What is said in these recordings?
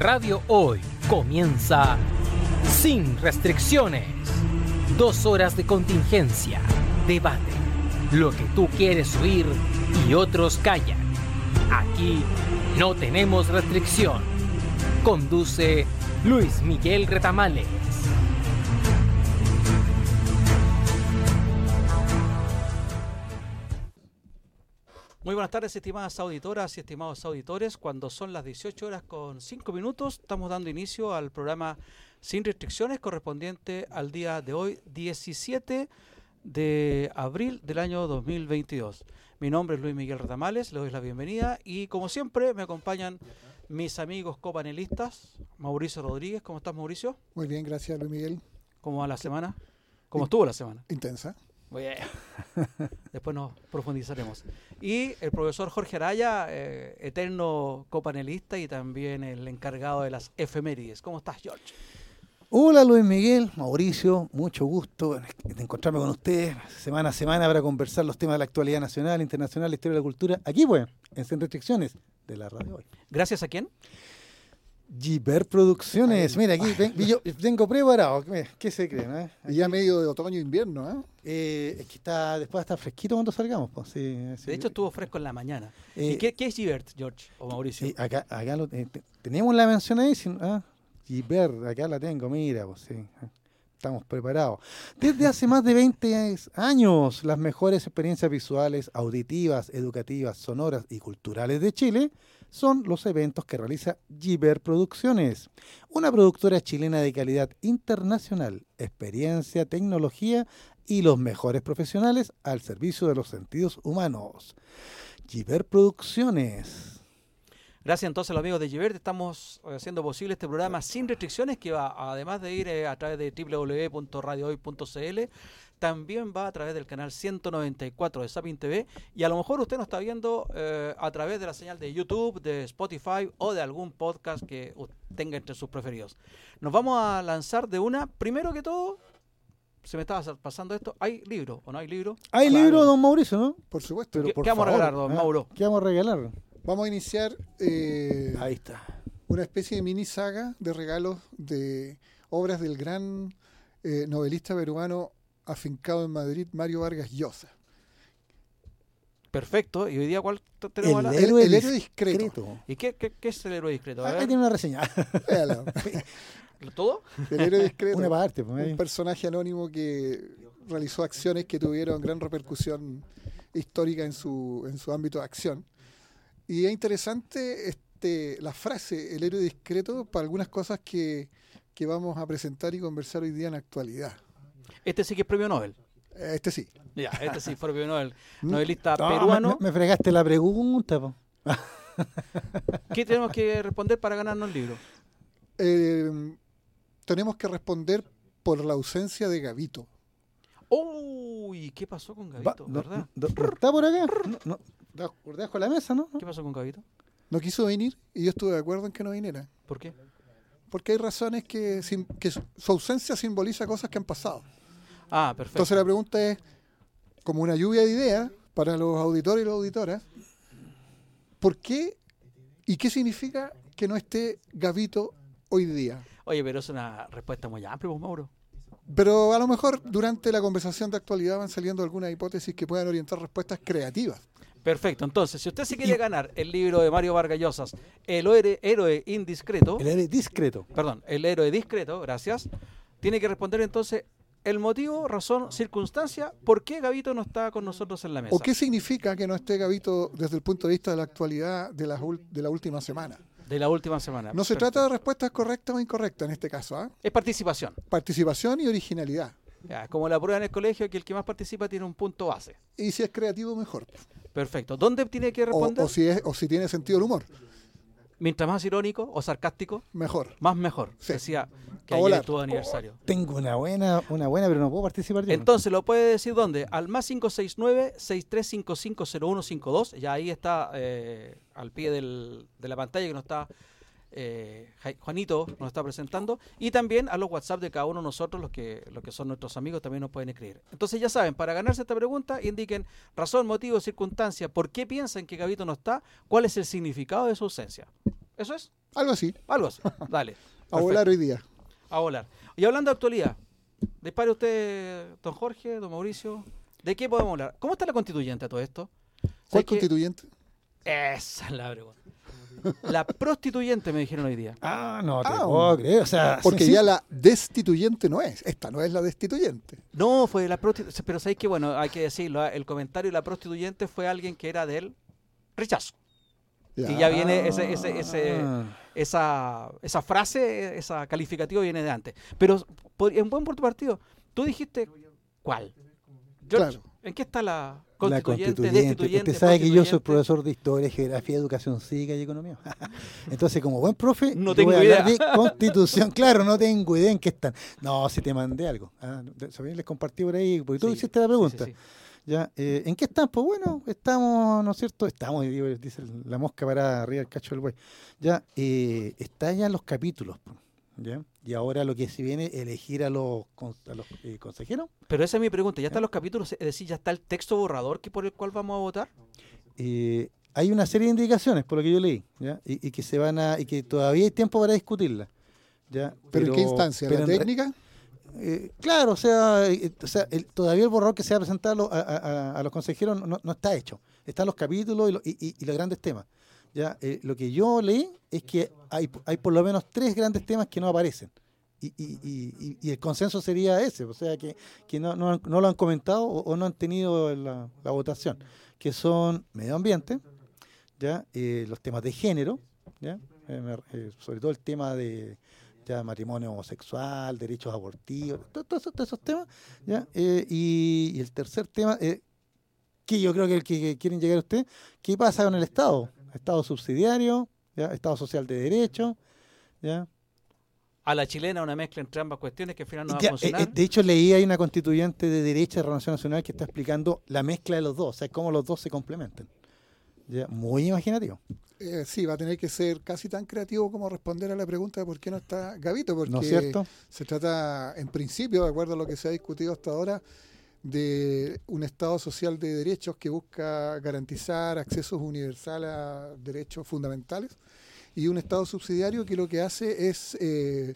Radio Hoy comienza Sin Restricciones. Dos horas de contingencia, debate, lo que tú quieres oír y otros callan. Aquí no tenemos restricción. Conduce Luis Miguel Retamales. Buenas tardes, estimadas auditoras y estimados auditores. Cuando son las 18 horas con 5 minutos, estamos dando inicio al programa Sin Restricciones correspondiente al día de hoy, 17 de abril del año 2022. Mi nombre es Luis Miguel Retamales, le doy la bienvenida y como siempre me acompañan mis amigos copanelistas, Mauricio Rodríguez. ¿Cómo estás, Mauricio? Muy bien, gracias, Luis Miguel. ¿Cómo va la semana? ¿Cómo estuvo la semana? Intensa. Muy bien. Después nos profundizaremos. Y el profesor Jorge Araya, eh, eterno copanelista y también el encargado de las efemérides. ¿Cómo estás, George? Hola Luis Miguel, Mauricio, mucho gusto de encontrarme con ustedes semana a semana para conversar los temas de la actualidad nacional, internacional, la historia de la cultura, aquí pues, en Sin Restricciones de la radio hoy. ¿Gracias a quién? Giver Producciones. Mira, aquí ven- yo tengo preparado. ¿Qué, qué se creen? eh? Y ya medio de otoño e invierno, ¿eh? Eh, es que está, después va a estar fresquito cuando salgamos. Pues, sí, sí. De hecho, estuvo fresco en la mañana. Eh, ¿Y qué, qué es Givert, George o Mauricio? Sí, acá, acá lo, eh, te- tenemos la mención ahí. sin- ah, Giver, acá la tengo, mira, pues sí. ah, Estamos preparados. Desde hace más de 20 años, las mejores experiencias visuales, auditivas, educativas, sonoras y culturales de Chile son los eventos que realiza Giver Producciones, una productora chilena de calidad internacional, experiencia, tecnología y los mejores profesionales al servicio de los sentidos humanos. Giver Producciones. Gracias entonces a los amigos de Givert. Estamos eh, haciendo posible este programa sin restricciones que va, además de ir eh, a través de www.radiohoy.cl, también va a través del canal 194 de Sapin TV y a lo mejor usted nos está viendo eh, a través de la señal de YouTube, de Spotify o de algún podcast que tenga entre sus preferidos. Nos vamos a lanzar de una, primero que todo, se me estaba pasando esto, ¿hay libro o no hay libro? Hay Claro. libro, don Mauricio, ¿no? Por supuesto. ¿Qué, Pero por qué vamos a regalar, don Ah, Mauro? ¿Qué vamos a regalar? Vamos a iniciar eh, Ahí está. una especie de mini saga de regalos de obras del gran eh, novelista peruano afincado en Madrid, Mario Vargas Llosa. Perfecto, y hoy día cuál tenemos la- El- el héroe discreto. ¿Y qué, qué- qué es el héroe discreto? Ah, ahí tiene una reseña. ¿Todo? El héroe discreto. una parte. Pues, un personaje anónimo que realizó acciones que tuvieron gran repercusión histórica en su, en su ámbito de acción. Y es interesante este, la frase, el héroe discreto, para algunas cosas que, que vamos a presentar y conversar hoy día en la actualidad. Este sí que es premio Nobel. Este sí. Ya, este sí fue premio Nobel. Novelista No, peruano. Me, me fregaste la pregunta. po. ¿Qué tenemos que responder para ganarnos el libro? Eh, tenemos que responder por la ausencia de Gavito. Uy, ¿qué pasó con Gavito? ¿Verdad? ¿Está por acá? No, no, debajo de la mesa, ¿no? ¿Qué pasó con Gavito? No quiso venir y yo estuve de acuerdo en que no viniera. ¿Por qué? Porque hay razones que, su ausencia simboliza cosas que han pasado. Ah, perfecto. Entonces la pregunta es, como una lluvia de ideas para los auditores y las auditoras, ¿por qué y qué significa que no esté Gavito hoy día? Oye, pero es una respuesta muy amplia, pues, Mauro. Pero a lo mejor durante la conversación de actualidad van saliendo algunas hipótesis que puedan orientar respuestas creativas. Perfecto. Entonces, si usted se quiere ganar el libro de Mario Vargas Llosas, El héroe indiscreto, El héroe discreto. perdón, el héroe discreto, gracias, tiene que responder entonces el motivo, razón, circunstancia, por qué Gavito no está con nosotros en la mesa. ¿O qué significa que no esté Gavito desde el punto de vista de la actualidad de la, ul- de la última semana? De la última semana. No se Perfecto. trata de respuestas correctas o incorrectas en este caso, ¿ah? Es participación. participación y originalidad. Ya, como la prueba en el colegio, que el que más participa tiene un punto base. Y si es creativo, mejor. Perfecto. ¿Dónde tiene que O, responder? o si, es, o si tiene sentido del humor, Mientras más irónico o sarcástico, mejor. más mejor. Sí. Decía que ayer estuvo aniversario. Tengo una buena, una buena, pero no puedo participar yo. Entonces, ¿lo puede decir dónde? Al más 569-6355-0152. Ya ahí está eh, al pie del- de la pantalla que nos está eh, Juanito nos está presentando. Y también a los WhatsApp de cada uno de nosotros, los que, los que son nuestros amigos, también nos pueden escribir. Entonces ya saben, para ganarse esta pregunta, indiquen razón, motivo, circunstancia, por qué piensan que Gabito no está, cuál es el significado de su ausencia. ¿Eso es? Algo así, Algo así. Dale. a volar hoy día. A volar. Y hablando de actualidad, dispare usted, don Jorge, don Mauricio. ¿De qué podemos hablar? ¿Cómo está la constituyente a todo esto? ¿Cuál constituyente? Esa es la pregunta. La prostituyente me dijeron hoy día. Ah, no te Ah, puedo creer. O sea, Porque sí, ya sí. la destituyente no es. Esta no es la destituyente. No, fue la prostituyente. Pero sabéis que, bueno, hay que decirlo, el comentario de la prostituyente fue alguien que era del rechazo. Y ya viene ese, ese, ese, Ah. esa, esa frase, esa calificativa viene de antes. Pero en buen punto partido, tú dijiste, ¿cuál? George, Claro. ¿En qué está la La constituyente? Usted sabe que yo soy profesor de historia, geografía, educación cívica y economía. Entonces, como buen profe, No tengo voy a idea. de constitución. Claro, no tengo idea en qué están. No, si te mandé algo. Ah. Les compartí por ahí, porque tú Sí, hiciste la pregunta. sí, sí. ¿Ya? Eh, ¿En qué están? Pues bueno, estamos, ¿no es cierto? Estamos, digo, dice la mosca para arriba del cacho del buey. Ya, eh, está ya los capítulos. ¿Ya? Y ahora lo que se viene, elegir a los, con- a los eh, consejeros. Pero esa es mi pregunta. ¿Ya están los capítulos? Es decir, ¿ya está el texto borrador que por el cual vamos a votar? Eh, hay una serie de indicaciones, por lo que yo leí, ¿ya? Y, y que se van a, y que todavía hay tiempo para discutirla. ¿ya? ¿Pero, en qué instancia? pero ¿La técnica? Eh, claro, o sea, eh, o sea, el- todavía el borrador que se va a presentar a, lo- a- a- a los consejeros no, no está hecho. Están los capítulos y, lo- y- y- y los grandes temas. Ya, Eh, lo que yo leí es que hay, hay por lo menos tres grandes temas que no aparecen. Y, y- y- el consenso sería ese, o sea, que, que no, no no lo han comentado o, no han tenido la, votación, que son medio ambiente, ya Eh, los temas de género, ya Eh, eh, sobre todo el tema de ya matrimonio homosexual, derechos abortivos, to- to- todos esos temas, ¿ya? Y, el tercer tema, que yo creo que el que, que quieren llegar a usted, ¿qué pasa con el Estado? Estado subsidiario, ¿ya? Estado social de derecho, ¿ya? A la chilena una mezcla entre ambas cuestiones que al final no va Ya, a funcionar. eh, eh, de hecho, leí hay una constituyente de derecha de Renovación Nacional que está explicando la mezcla de los dos, o sea, cómo los dos se complementan. ¿Ya? Muy imaginativo, Eh, sí, va a tener que ser casi tan creativo como responder a la pregunta de por qué no está Gavito, porque ¿no es cierto? se trata, en principio, de acuerdo a lo que se ha discutido hasta ahora, de un Estado social de derechos que busca garantizar accesos universales a derechos fundamentales y un Estado subsidiario que lo que hace es, eh,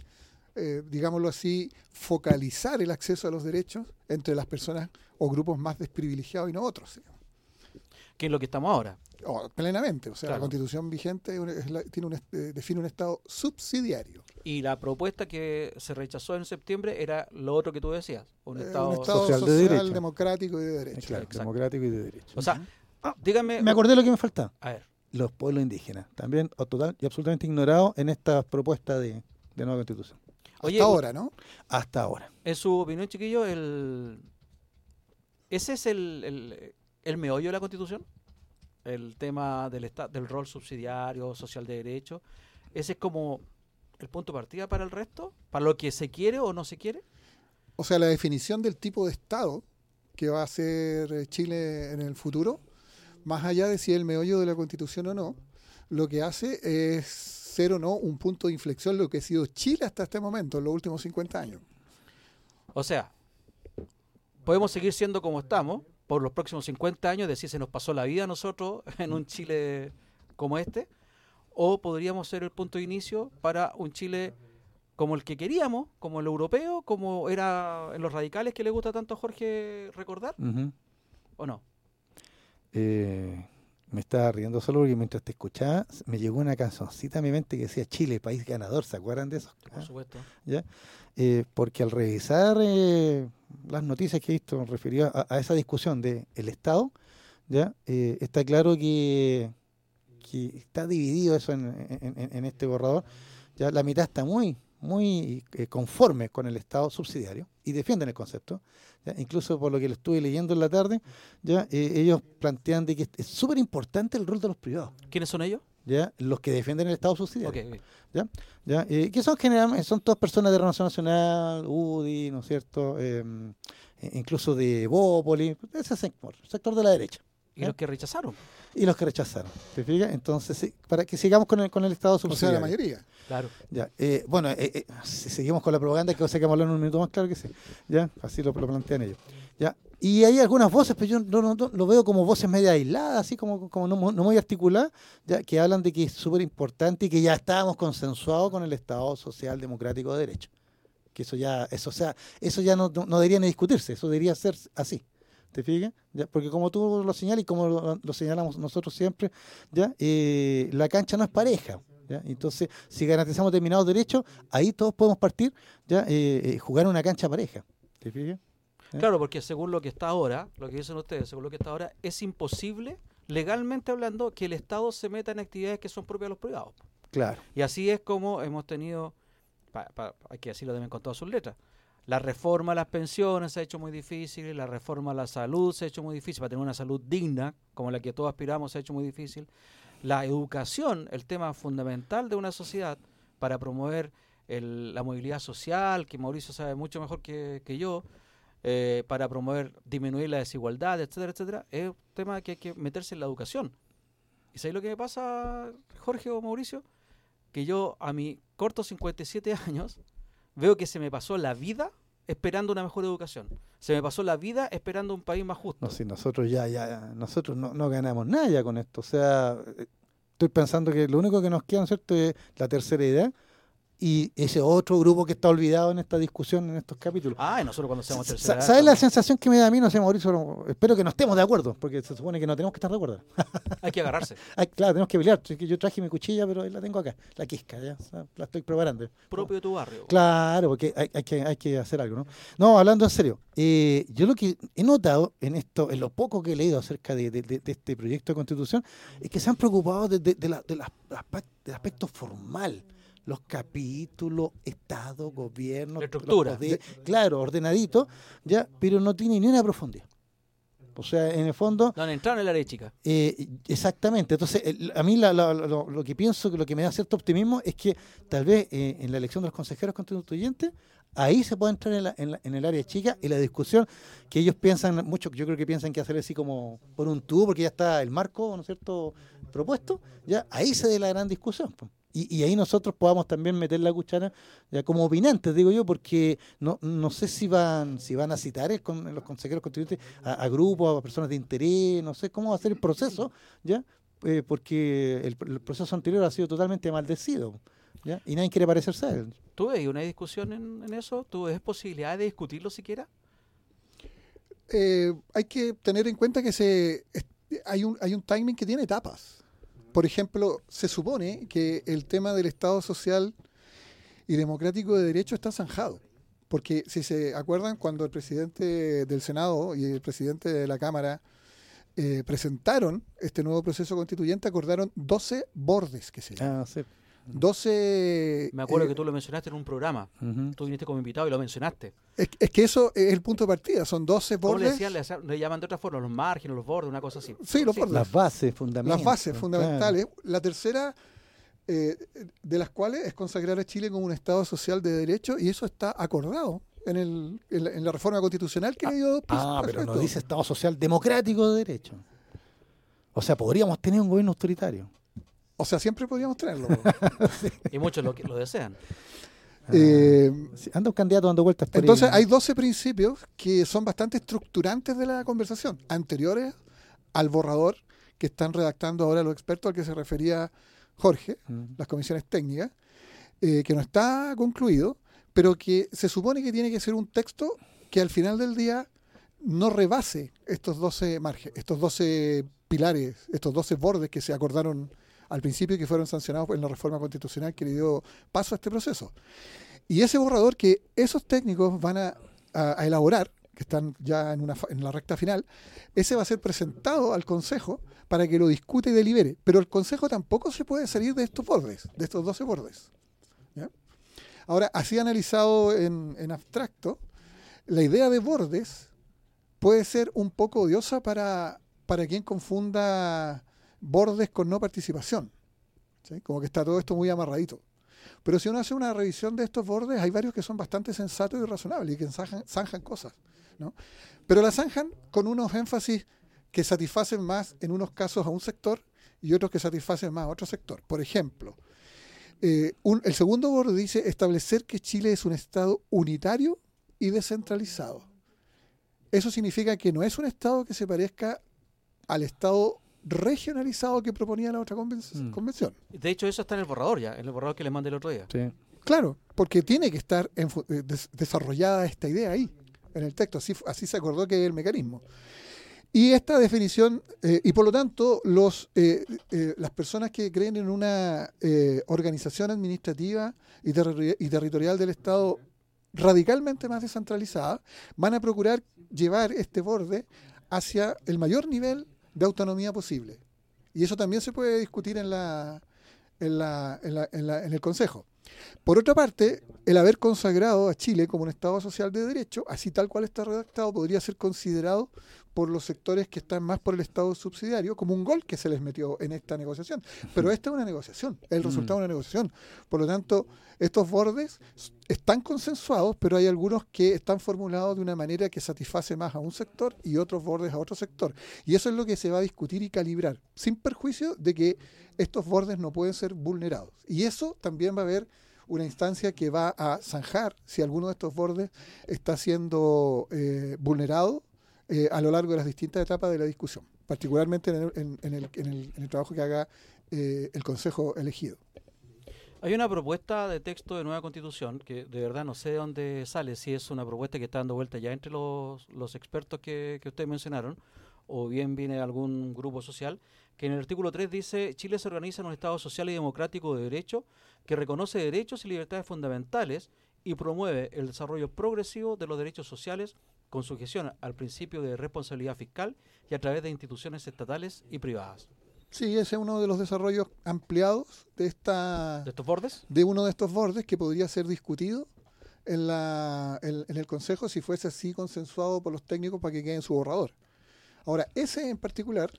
eh, digámoslo así, focalizar el acceso a los derechos entre las personas o grupos más desprivilegiados y no otros. Que es lo que estamos ahora. O, plenamente, o sea, Claro. la constitución vigente es la- tiene un, eh, define un Estado subsidiario. Y la propuesta que se rechazó en septiembre era lo otro que tú decías. Un Eh, estado... un Estado social social, de derecho. democrático y de derecho. claro, democrático y de derecho. O sea, dígame... Me acordé de lo que me faltaba. A ver, los pueblos indígenas, también o total y absolutamente ignorados en esta propuesta de, de nueva constitución. oye, Hasta ahora, ¿no? Hasta ahora. en su opinión, chiquillo, el... ¿ese es el, el, el meollo de la Constitución? El tema del, del rol subsidiario, social de derecho. ¿Ese es como el punto de partida para el resto? ¿Para lo que se quiere o no se quiere? O sea, la definición del tipo de Estado que va a ser eh, Chile en el futuro, más allá de si es el meollo de la Constitución o no, lo que hace es ser o no un punto de inflexión lo que ha sido Chile hasta este momento, en los últimos 50 años. O sea, podemos seguir siendo como estamos por los próximos 50 años, decir se nos pasó la vida a nosotros en un Chile como este, o podríamos ser el punto de inicio para un Chile como el que queríamos, como el europeo, como era en los radicales que le gusta tanto a Jorge recordar. ¿o no? Eh, me estaba riendo solo porque mientras te escuchaba me llegó una cancioncita a mi mente que decía Chile, país ganador, ¿se acuerdan de eso? Por supuesto. ¿Ya? Eh, porque al revisar eh, las noticias que he visto referidas a, a esa discusión del el Estado, ¿ya? Está claro que, que está dividido eso en, en- en- en este borrador. Ya la mitad está muy, muy eh, conforme con el Estado subsidiario y defienden el concepto. ¿ya? Incluso por lo que lo estuve leyendo en la tarde, ya eh, ellos plantean de que es súper importante el rol de los privados, ¿Quiénes son ellos? ya los que defienden el Estado subsidiario. Ok, ok. ¿ya? Eh, que son generalmente son todas personas de Renovación Nacional, UDI, ¿no es cierto? Eh, e- incluso de Bópoli, ese sector, sector de la derecha. ¿Y los que rechazaron? Y los que rechazaron. ¿Te fijas? Entonces, sí, para que sigamos con el, con el Estado O sea, subsidiario. la mayoría. Claro. Ya, eh, bueno, eh, eh, si seguimos con la propaganda, que cosa que vamos a hablar en un minuto más, claro que sí. Ya, así lo, lo plantean ellos. Ya, Y hay algunas voces, pero yo no, no- no- lo veo como voces media aisladas, así como, como no, mu- no muy articuladas, ya, que hablan de que es súper importante y que ya estábamos consensuados con el Estado Social Democrático de Derecho. Que eso ya, eso, o sea, eso ya no, no, no debería ni discutirse, eso debería ser así. ¿Te fijas? Ya, porque como tú lo señalas y como lo, lo señalamos nosotros siempre, ya Eh, la cancha no es pareja. ¿ya? Entonces, si garantizamos determinados derechos, ahí todos podemos partir, ya eh, eh, jugar una cancha pareja. ¿Te fijas? ¿Eh? Claro, porque según lo que está ahora, lo que dicen ustedes, según lo que está ahora, es imposible, legalmente hablando, que el Estado se meta en actividades que son propias de los privados. Claro. Y así es como hemos tenido, pa- pa- hay que decirlo también con todas sus letras, la reforma a las pensiones se ha hecho muy difícil, la reforma a la salud se ha hecho muy difícil, para tener una salud digna, como la que todos aspiramos, se ha hecho muy difícil. La educación, el tema fundamental de una sociedad para promover la movilidad social, que Mauricio sabe mucho mejor que, yo, eh, para promover, disminuir la desigualdad, etcétera, etcétera, es un tema que hay que meterse en la educación. ¿Y sabéis lo que me pasa, Jorge o Mauricio? Que yo a mis cortos 57 años veo que se me pasó la vida esperando una mejor educación. Se me pasó la vida esperando un país más justo. No, si nosotros ya, ya, nosotros no, no ganamos nada ya con esto. O sea, eh, estoy pensando que lo único que nos queda, ¿no es cierto?, es la tercera edad y ese otro grupo que está olvidado en esta discusión, en estos capítulos. Ah, y nosotros cuando seamos tercera ¿Sabes la sensación que me da a mí? No sé, Mauricio, espero que no estemos de acuerdo, porque se supone que no tenemos que estar de acuerdo. Hay que agarrarse. Ay, claro, tenemos que pelear. Yo traje mi cuchilla, pero la tengo acá, la quisca, ya, la estoy preparando. Propio de tu barrio. Claro, porque hay, hay que, hay que hacer algo, ¿no? No, hablando en serio, eh, yo lo que he notado en esto, en lo poco que he leído acerca de, de- de- de este proyecto de constitución, es que se han preocupado de, de- de la- del aspecto formal. Los capítulos, Estado, gobierno, La estructura. los poderes, claro, ordenadito, ya, pero no tiene ni una profundidad. O sea, en el fondo, No han entrado en el área chica. eh, exactamente. Entonces, el- a mí la- la- lo, lo que pienso, que lo que me da cierto optimismo es que tal vez eh, en la elección de los consejeros constituyentes, ahí se puede entrar en, la- en la- en el área chica y la discusión que ellos piensan, mucho, yo creo que piensan que hacer así como por un tubo, porque ya está el marco, ¿no es cierto?, propuesto, ya ahí se dé la gran discusión. Y, y ahí nosotros podamos también meter la cuchara ya como opinantes, digo yo, porque no, no sé si van si van a citar el con- los consejeros constituyentes a, a grupos, a personas de interés, no sé cómo va a ser el proceso, ¿ya? Eh, porque el, el proceso anterior ha sido totalmente maldecido, ¿ya? Y nadie quiere parecerse a él. ¿Tú ves una discusión en, en eso? ¿Tú ves posibilidad de discutirlo siquiera? Eh, hay que tener en cuenta que se es- hay un, hay un timing que tiene etapas. Por ejemplo, se supone que el tema del Estado social y democrático de derecho está zanjado. Porque si se acuerdan, cuando el presidente del Senado y el presidente de la Cámara eh, presentaron este nuevo proceso constituyente, acordaron 12 bordes que se. Ah, sí. 12... Me acuerdo eh, que tú lo mencionaste en un programa. Tú viniste como invitado y lo mencionaste. es, es que eso es el punto de partida, son 12 ¿Cómo le bordes. decían? Le, llaman de otra forma, los márgenes, los bordes, una cosa así. Sí, los bordes. Las bases fundamentales. las bases fundamentales. La tercera, eh, de las cuales es consagrar a Chile como un Estado social de derecho, y eso está acordado en, el, en, la, en la reforma constitucional que le dio Ah, pero perfecto. no dice Estado Social Democrático de Derecho. O sea, podríamos tener un gobierno autoritario. O sea, siempre podríamos tenerlo. Y muchos lo, lo desean. Eh, Sí, anda un candidato dando vueltas por entonces, ahí. hay 12 principios que son bastante estructurantes de la conversación, anteriores al borrador que están redactando ahora los expertos al que se refería Jorge. Las comisiones técnicas, eh, que no está concluido, pero que se supone que tiene que ser un texto que al final del día no rebase estos 12 márgenes, estos 12 pilares, estos 12 bordes que se acordaron al principio que fueron sancionados en la reforma constitucional que le dio paso a este proceso. Y ese borrador que esos técnicos van a, elaborar, que están ya en, la recta final, ese va a ser presentado al Consejo para que lo discute y delibere. Pero el Consejo tampoco se puede salir de estos bordes, de estos 12 bordes. Ahora, así analizado en, en abstracto, la idea de bordes puede ser un poco odiosa para, para quien confunda bordes con no participación. ¿sí? Como que está todo esto muy amarradito. Pero si uno hace una revisión de estos bordes, hay varios que son bastante sensatos y razonables y que zanjan, cosas. ¿no? Pero las zanjan con unos énfasis que satisfacen más en unos casos a un sector y otros que satisfacen más a otro sector. Por ejemplo, eh, el segundo borde dice establecer que Chile es un Estado unitario y descentralizado. eso significa que no es un Estado que se parezca al Estado regionalizado que proponía la otra conven- Mm. convención. De hecho, eso está en el borrador ya, en el borrador que le mandé el otro día. Sí. Claro, porque tiene que estar en eh, des- desarrollada esta idea ahí, en el texto. Así, así se acordó que es el mecanismo. Y esta definición, eh, y por lo tanto, los, eh, eh, las personas que creen en una eh, organización administrativa y, terri- y territorial del Estado radicalmente más descentralizada, van a procurar llevar este borde hacia el mayor nivel de autonomía posible. Y eso también se puede discutir en, la, en, la, en, la- en en el Consejo. Por otra parte, el haber consagrado a Chile como un Estado social de derecho, así tal cual está redactado, podría ser considerado por los sectores que están más por el Estado subsidiario como un gol que se les metió en esta negociación. Pero esta es una negociación, el Mm. resultado de una negociación. Por lo tanto, estos bordes están consensuados, pero hay algunos que están formulados de una manera que satisface más a un sector y otros bordes a otro sector. Y eso es lo que se va a discutir y calibrar, sin perjuicio de que estos bordes no pueden ser vulnerados. Y eso también va a haber una instancia que va a zanjar si alguno de estos bordes está siendo eh, vulnerado eh, a lo largo de las distintas etapas de la discusión, particularmente en el, trabajo que haga eh, el Consejo elegido. Hay una propuesta de texto de nueva constitución que de verdad no sé de dónde sale, si es una propuesta que está dando vuelta ya entre los, los expertos que, que ustedes mencionaron, o bien viene de algún grupo social, que en el artículo 3 dice, Chile se organiza en un Estado social y democrático de derecho que reconoce derechos y libertades fundamentales y promueve el desarrollo progresivo de los derechos sociales con sujeción al principio de responsabilidad fiscal y a través de instituciones estatales y privadas. Sí, ese es uno de los desarrollos ampliados de esta ¿De estos bordes? de uno de estos bordes que podría ser discutido en, la, en, en el Consejo si fuese así consensuado por los técnicos para que quede en su borrador. Ahora, ese en particular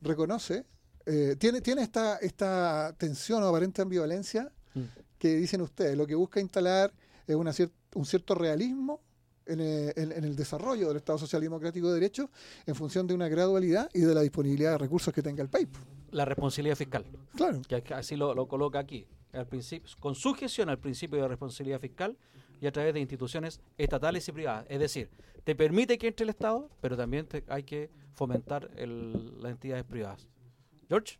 reconoce, eh, tiene, tiene esta, esta tensión o aparente ambivalencia Mm. que dicen ustedes, lo que busca instalar es una cier- un cierto realismo en el, en- en el desarrollo del Estado Social Democrático de Derecho en función de una gradualidad y de la disponibilidad de recursos que tenga el país. La responsabilidad fiscal. Claro. que así lo, lo coloca aquí, al principio, con sujeción al principio de responsabilidad fiscal y a través de instituciones estatales y privadas. Es decir, te permite que entre el Estado, pero también te- hay que fomentar el- las entidades privadas. George,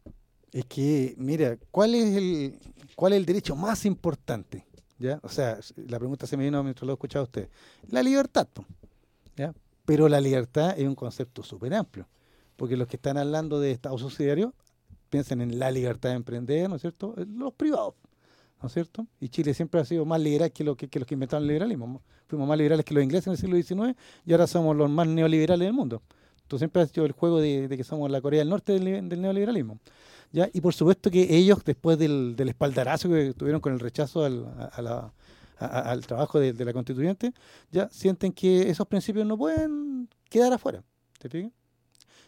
Es que, mira, ¿cuál es el cuál es el derecho más importante? ¿Ya? O sea, la pregunta se me vino mientras lo escuchaba usted. La libertad, ¿ya? Pero la libertad es un concepto súper amplio, porque los que están hablando de Estado subsidiario piensan en la libertad de emprender, ¿no es cierto? Eh, Los privados, ¿no es cierto? Y Chile siempre ha sido más liberal que, lo que, los que inventaron el liberalismo. Fuimos más liberales que los ingleses en el siglo XIX y ahora somos los más neoliberales del mundo. Tú siempre has hecho el juego de, que somos la Corea del Norte del neoliberalismo. Y por supuesto que ellos, después del, espaldarazo que tuvieron con el rechazo al, a- al trabajo de, la constituyente, ya sienten que esos principios no pueden quedar afuera. ¿Te fijas?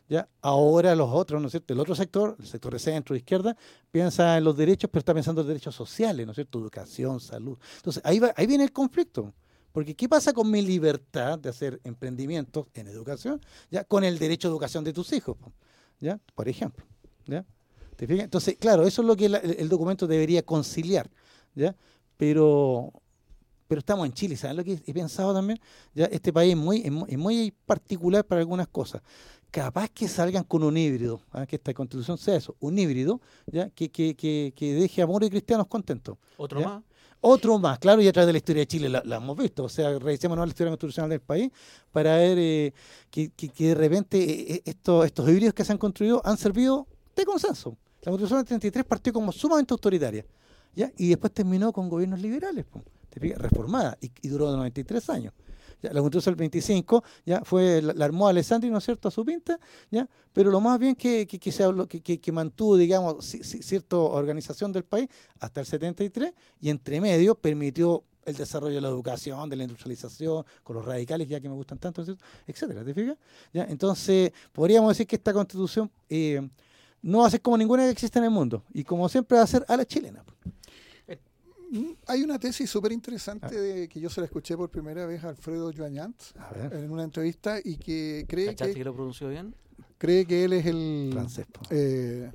Ya, ahora los otros, ¿no es cierto? El otro sector, el sector de centro, de izquierda, piensa en los derechos, pero está pensando en derechos sociales, ¿no es cierto? Educación, salud. Entonces, ahí, va, ahí viene el conflicto. Porque, ¿qué pasa con mi libertad de hacer emprendimientos en educación? Ya, con el derecho a educación de tus hijos, ¿ya? Por ejemplo, ¿ya? ¿Te fijas? Entonces, claro, eso es lo que la- el, el documento debería conciliar, ¿ya? Pero, pero estamos en Chile, ¿saben lo que he pensado también? Ya, este país es muy, es muy, particular para algunas cosas. Capaz que salgan con un híbrido, ¿ah? que esta constitución sea eso, un híbrido, ¿ya? Que, que, que, que deje a moros y cristianos contentos. otro ¿Ya? más. Otro más, claro, y a través de la historia de Chile la, la hemos visto. O sea, revisemos la historia constitucional del país para ver eh, que, que- que de repente eh, eh, estos, estos híbridos que se han construido han servido de consenso. La constitución del 33 partió como sumamente autoritaria, ¿ya? Y después terminó con gobiernos liberales, po, ¿te fijas? reformada, y, duró 93 años. Ya, la constitución del 25 ya fue la, la armó Alessandri, ¿no es cierto?, a su pinta, ¿ya? pero lo más bien que, que, que se habló- que, que- mantuvo, digamos, ci- ci- cierta organización del país hasta el 73 y entre medio permitió el desarrollo de la educación, de la industrialización, con los radicales ya que me gustan tanto, etcétera, ¿te fijas? ¿Ya? Entonces, podríamos decir que esta constitución eh, no va a ser como ninguna que existe en el mundo, y como siempre va a ser a la chilena. Mm, Hay una tesis súper interesante de, que yo se la escuché por primera vez a Alfredo Joañant en una entrevista y que cree ¿Cachaste que, que lo pronunció bien? cree que él es el francés. eh,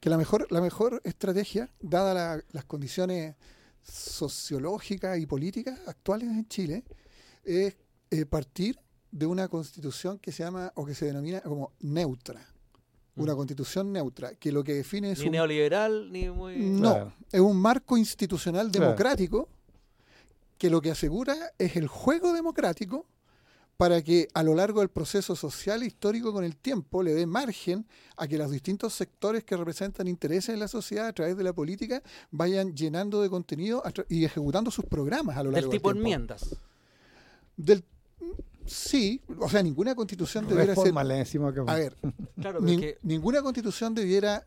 que la mejor la mejor estrategia dada la- las condiciones sociológicas y políticas actuales en Chile es eh, partir de una constitución que se llama o que se denomina como neutra. Una Mm. constitución neutra, que lo que define es Ni un neoliberal, ni muy... no, Claro. es un marco institucional Claro. democrático que lo que asegura es el juego democrático para que a lo largo del proceso social e histórico con el tiempo le dé margen a que los distintos sectores que representan intereses en la sociedad a través de la política vayan llenando de contenido y ejecutando sus programas a lo largo Del tipo del tiempo. enmiendas. Del, sí, o sea, ninguna constitución debiera ser... Reforma le decimos que A ver, Claro, pero Nin- es que ninguna constitución debiera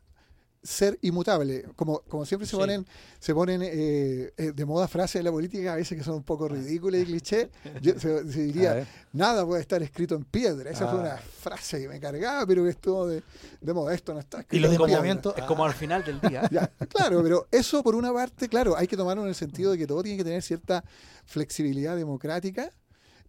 ser inmutable. Como, como siempre se Sí. ponen, se ponen eh, eh, de moda frases de la política, a veces que son un poco ridículas y cliché, yo- se, diría, nada puede estar escrito en piedra. Esa fue Ah. una frase que me cargaba, pero que estuvo de, de moda. Esto no está Y escrito los en piedra. desmontamientos- es como al final del día. Ya, claro, pero eso por una parte, claro, hay que tomarlo en el sentido de que todo tiene que tener cierta flexibilidad democrática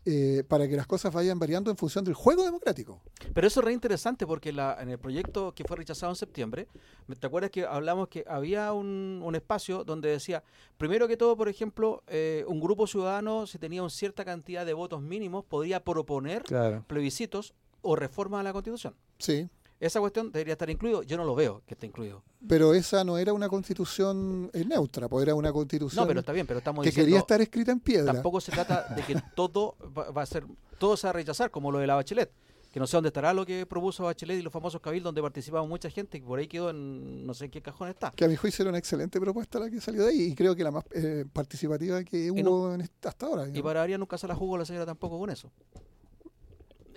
eh, para que las cosas vayan variando en función del juego democrático. Pero eso es re interesante porque la, en el proyecto que fue rechazado en septiembre, ¿me- ¿te acuerdas que hablamos que había un, un espacio donde decía, primero que todo, por ejemplo, eh, un grupo ciudadano, si tenía una cierta cantidad de votos mínimos, podría proponer Claro. plebiscitos o reformas a la Constitución? Sí. Esa cuestión debería estar incluido. Yo no lo veo que esté incluido. Pero esa no era una constitución eh, neutra, pues era una constitución No, pero está bien, pero estamos que diciendo... quería estar escrita en piedra. Tampoco se trata de que todo va, a ser, todo se va a rechazar, como lo de la Bachelet. Que no sé dónde estará lo que propuso Bachelet y los famosos cabildos donde participaba mucha gente, que por ahí quedó en no sé en qué cajón está. Que a mi juicio era una excelente propuesta la que salió de ahí y creo que la más eh, participativa que Y hubo en esta- hasta ahora. Y para variar nunca se la jugó la señora tampoco con eso.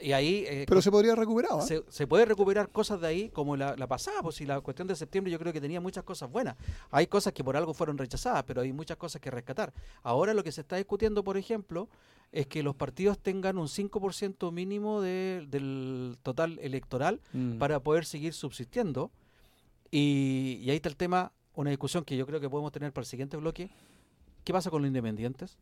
Y ahí eh, Pero se podría recuperar. ¿ah? se, se puede recuperar cosas de ahí como la, la pasada, pues si la cuestión de septiembre yo creo que tenía muchas cosas buenas. Hay cosas que por algo fueron rechazadas, pero hay muchas cosas que rescatar. Ahora lo que se está discutiendo, por ejemplo, es que los partidos tengan un 5% mínimo de- del total electoral Mm. para poder seguir subsistiendo. Y, y ahí está el tema, una discusión que yo creo que podemos tener para el siguiente bloque. ¿Qué pasa con los independientes?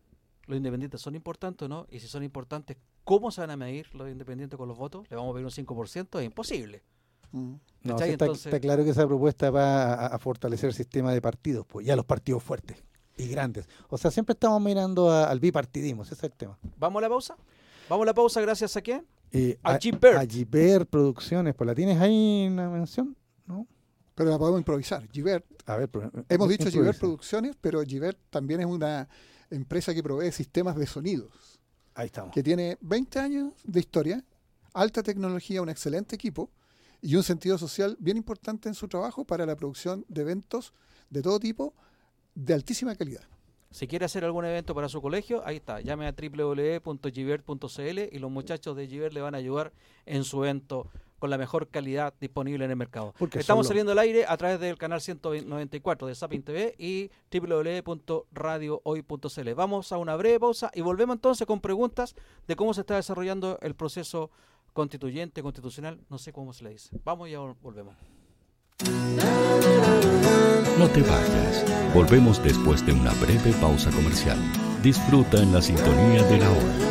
¿Los independientes son importantes o no? Y si son importantes, ¿cómo se van a medir los independientes con los votos? ¿Le vamos a pedir un 5%? Es imposible. Mm. Está, Entonces- está claro que esa propuesta va a, a fortalecer el sistema de partidos, pues ya los partidos fuertes y grandes. O sea, siempre estamos mirando a- al bipartidismo, ese es el tema. ¿Vamos a la pausa? ¿Vamos a la pausa gracias a quién? Eh, A Gibert. A Gibert Producciones, pues la tienes ahí en la mención, ¿no? Pero la podemos improvisar. Givert, A ver, pero- hemos dicho improvisa. Givert Producciones, pero Givert también es una empresa que provee sistemas de sonidos, Ahí estamos. que tiene 20 años de historia, alta tecnología, un excelente equipo y un sentido social bien importante en su trabajo para la producción de eventos de todo tipo de altísima calidad. Si quiere hacer algún evento para su colegio, ahí está. Llame a www.givert.cl y los muchachos de Givert le van a ayudar en su evento con la mejor calidad disponible en el mercado. Porque Estamos solo- saliendo al aire a través del canal 194 de Sapin TV y www.radiohoy.cl. Vamos a una breve pausa y volvemos entonces con preguntas de cómo se está desarrollando el proceso constituyente, constitucional, no sé cómo se le dice. Vamos y ya vol- volvemos. No te vayas. Volvemos después de una breve pausa comercial. Disfruta en la sintonía de la hora.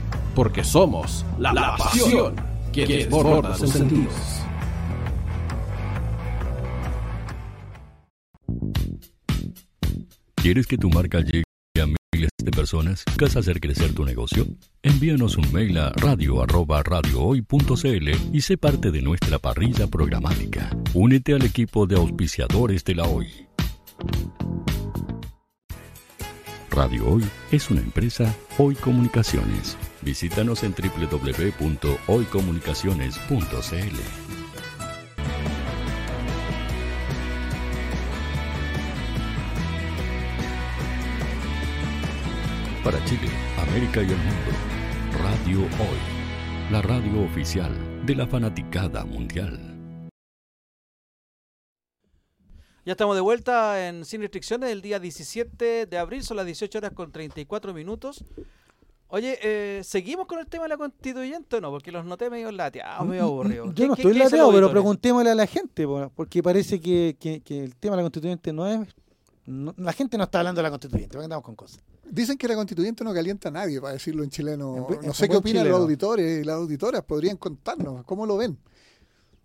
Porque somos la, la pasión que desborda sus sentidos. ¿Quieres que tu marca llegue a miles de personas? ¿Quieres hacer crecer tu negocio? Envíanos un mail a radio arroba radiohoy.cl y sé parte de nuestra parrilla programática. Únete al equipo de auspiciadores de la Hoy. Radio Hoy es una empresa Hoy Comunicaciones. Visítanos en www.hoycomunicaciones.cl. Para Chile, América y el mundo, Radio Hoy, la radio oficial de la fanaticada mundial. Ya estamos de vuelta en Sin Restricciones el día 17 de abril, son las 18 horas con 34 minutos. Oye, eh, ¿seguimos con el tema de la constituyente o no? Porque los noté medio lateados, medio aburridos. Yo no estoy lateado, pero preguntémosle a la gente, porque parece que, que, que el tema de la constituyente no es... No, la gente no está hablando de la constituyente, porque andamos con cosas. Dicen que la constituyente no calienta a nadie, para decirlo en chileno. no sé qué opinan los auditores y las auditoras, podrían contarnos cómo lo ven.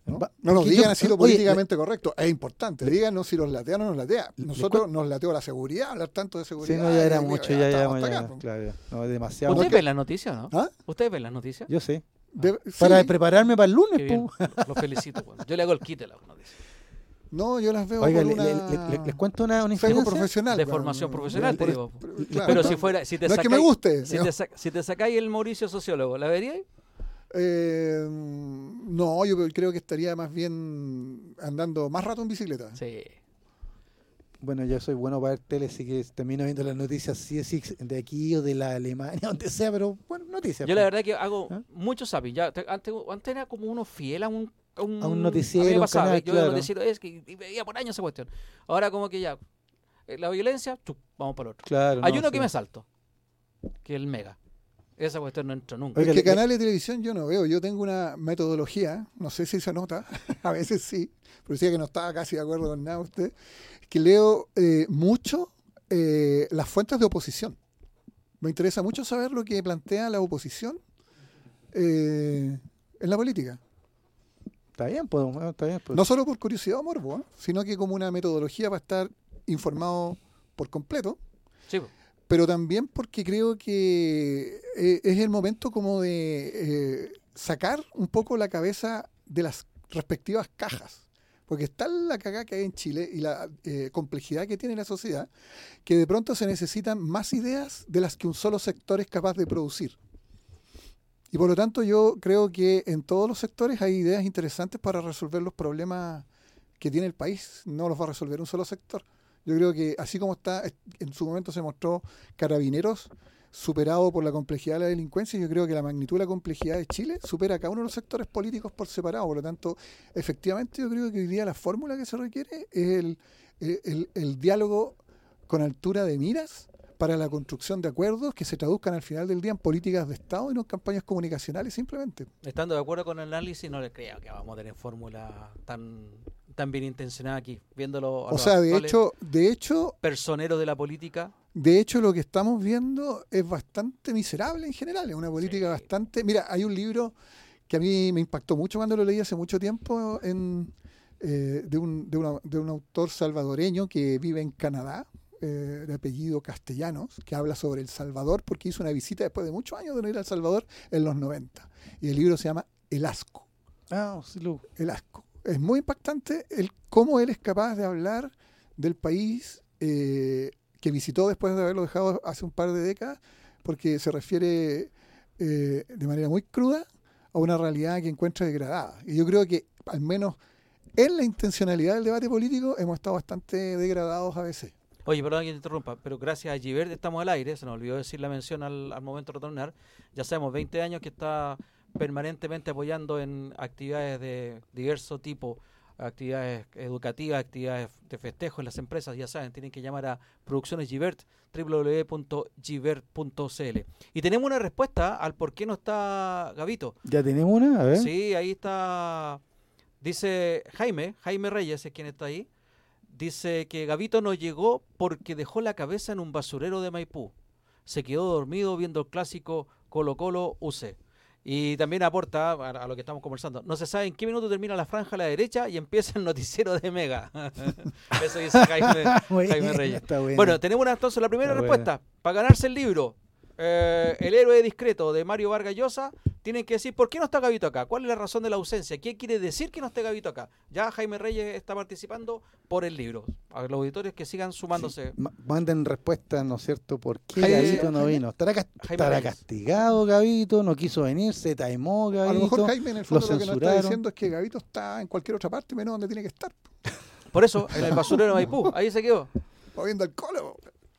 No, nos digan así lo políticamente correcto. Es importante. Díganos si los latean o no nos latea. Nosotros nos lateó la seguridad, hablar tanto de seguridad. Sí, no, ya era mucho, ya, ya, ya, claro, no, demasiado. ¿Ustedes ven las noticias, no? ¿Ah? ¿Ustedes ven las noticias? Yo sí. para prepararme para el lunes, Los felicito. Bueno. Yo le hago el kit de las noticias. No, yo las veo Oiga, por una... les cuento una, una profesional. De formación profesional, te digo. Pero si fuera... Si te no es que me guste. Si, te, si te sacáis el Mauricio sociólogo, ¿la veríais? Eh, no, yo creo que estaría más bien andando más rato en bicicleta. Sí. Bueno, yo soy bueno para ver tele, así que termino viendo las noticias si es de aquí o de la Alemania, donde sea, pero bueno, noticias. Yo la pues. verdad que hago ¿Ah? mucho zapping. Ya, antes, antes era como uno fiel a un, a un, noticiero. A canal, yo claro. noticiero es que veía por años esa cuestión. Ahora como que ya, eh, la violencia, vamos para el otro. Claro, Hay uno que me salto, que es el Mega. Esa cuestión no entra nunca. Es que canales de televisión yo no veo. Yo tengo una metodología, no sé si se nota, a veces sí, pero decía que no estaba casi de acuerdo con nada usted, que leo eh, mucho eh, las fuentes de oposición. Me interesa mucho saber lo que plantea la oposición eh, en la política. Está bien, pues, está bien. Pues. No solo por curiosidad o morbo, sino que como una metodología para estar informado por completo. Sí pero también porque creo que eh, es el momento como de eh, sacar un poco la cabeza de las respectivas cajas. Porque está la cagada que hay en Chile y la eh, complejidad que tiene la sociedad, que de pronto se necesitan más ideas de las que un solo sector es capaz de producir. Y por lo tanto yo creo que en todos los sectores hay ideas interesantes para resolver los problemas que tiene el país. No los va a resolver un solo sector. Yo creo que así como está, en su momento se mostró Carabineros superado por la complejidad de la delincuencia, yo creo que la magnitud de la complejidad de Chile supera a cada uno de los sectores políticos por separado. Por lo tanto, efectivamente yo creo que hoy día la fórmula que se requiere es el, el diálogo con altura de miras para la construcción de acuerdos que se traduzcan al final del día en políticas de Estado y no en campañas comunicacionales simplemente. Estando de acuerdo con el análisis, no le creo que vamos a tener fórmula tan tan bien intencionada aquí, viéndolo. o sea, de hecho, de hecho, personero de la política. De hecho, lo que estamos viendo es bastante miserable en general, es una política bastante. Mira, hay un libro que a mí me impactó mucho cuando lo leí hace mucho tiempo en, eh, de, un, de, una, de, un autor salvadoreño que vive en Canadá, eh, de apellido Castellanos, que habla sobre El Salvador, porque hizo una visita después de muchos años de no ir al Salvador en los 90. Y el libro se llama El Asco. Ah, sí. El Asco es muy impactante el cómo él es capaz de hablar del país eh, que visitó después de haberlo dejado hace un par de décadas, porque se refiere eh, de manera muy cruda a una realidad que encuentra degradada. Y yo creo que al menos en la intencionalidad del debate político hemos estado bastante degradados a veces. Oye, perdón que te interrumpa, pero gracias a Givert estamos al aire, se nos olvidó decir la mención al, al momento de retornar. Ya sabemos, 20 años que está permanentemente apoyando en actividades de diverso tipo, actividades educativas, actividades de festejo en las empresas, ya saben, tienen que llamar a Producciones Givert, www.givert.cl. Y tenemos una respuesta al por qué no está Gavito. ¿Ya tenemos una? A ver. Sí, ahí está, dice Jaime, Jaime Reyes es quien está ahí, dice que Gavito no llegó porque dejó la cabeza en un basurero de Maipú. Se quedó dormido viendo el clásico Colo Colo UC. Y también aporta a, lo que estamos conversando. No se sabe en qué minuto termina la franja a la derecha y empieza el noticiero de Mega. Eso dice Jaime, Reyes. Bueno, tenemos entonces la primera respuesta. Para ganarse el libro, eh, El héroe discreto de Mario Vargas Llosa, tienen que decir por qué no está Gavito acá, cuál es la razón de la ausencia, qué quiere decir que no esté Gavito acá. Ya Jaime Reyes está participando por el libro. A los auditores que sigan sumándose. Manden respuesta, ¿no es cierto? ¿Por qué Gavito no vino? ¿Estará, castigado Gavito? ¿No quiso venir? ¿Se taimó Gavito? A lo mejor Jaime en el fondo lo, que nos está diciendo es que Gavito está en cualquier otra parte menos donde tiene que estar. Por eso, en el basurero de Maipú, ahí se quedó. O viendo el colo.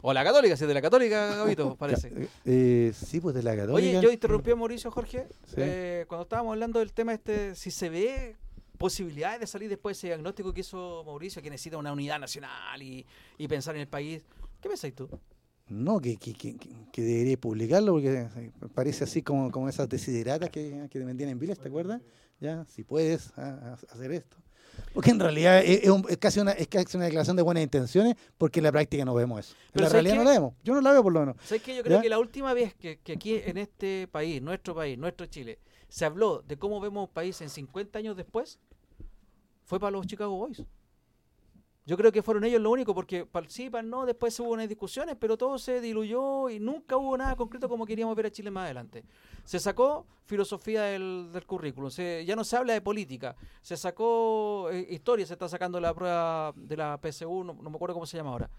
O la católica, si es de la católica, Gabito, parece. Eh, sí, pues de la católica. Oye, yo interrumpí a Mauricio, Jorge, eh, cuando estábamos hablando del tema este, si se ve posibilidades de salir después de ese diagnóstico que hizo Mauricio, que necesita una unidad nacional y, pensar en el país. ¿Qué pensáis tú? No, que, que, que, debería publicarlo porque parece así como, como esas desideratas que, que te vendían en Viles, ¿te acuerdas? Ya, si puedes hacer esto. Porque en realidad es, es un- es casi una, es casi una declaración de buenas intenciones, porque en la práctica no vemos eso. En Pero la ¿sabes realidad no la vemos. Yo no la veo por lo menos. ¿Sabes qué? Yo creo ¿Ya? que la última vez que, que aquí en este país, nuestro país, nuestro Chile, se habló de cómo vemos un país en 50 años después, fue para los Chicago Boys. Yo creo que fueron ellos lo único, porque para el sí, para el no, después hubo unas discusiones, pero todo se diluyó y nunca hubo nada concreto como queríamos ver a Chile más adelante. Se sacó filosofía del, del currículum, se, ya no se habla de política, se sacó eh, historia, se está sacando la prueba de la PSU, no, no me acuerdo cómo se llama ahora.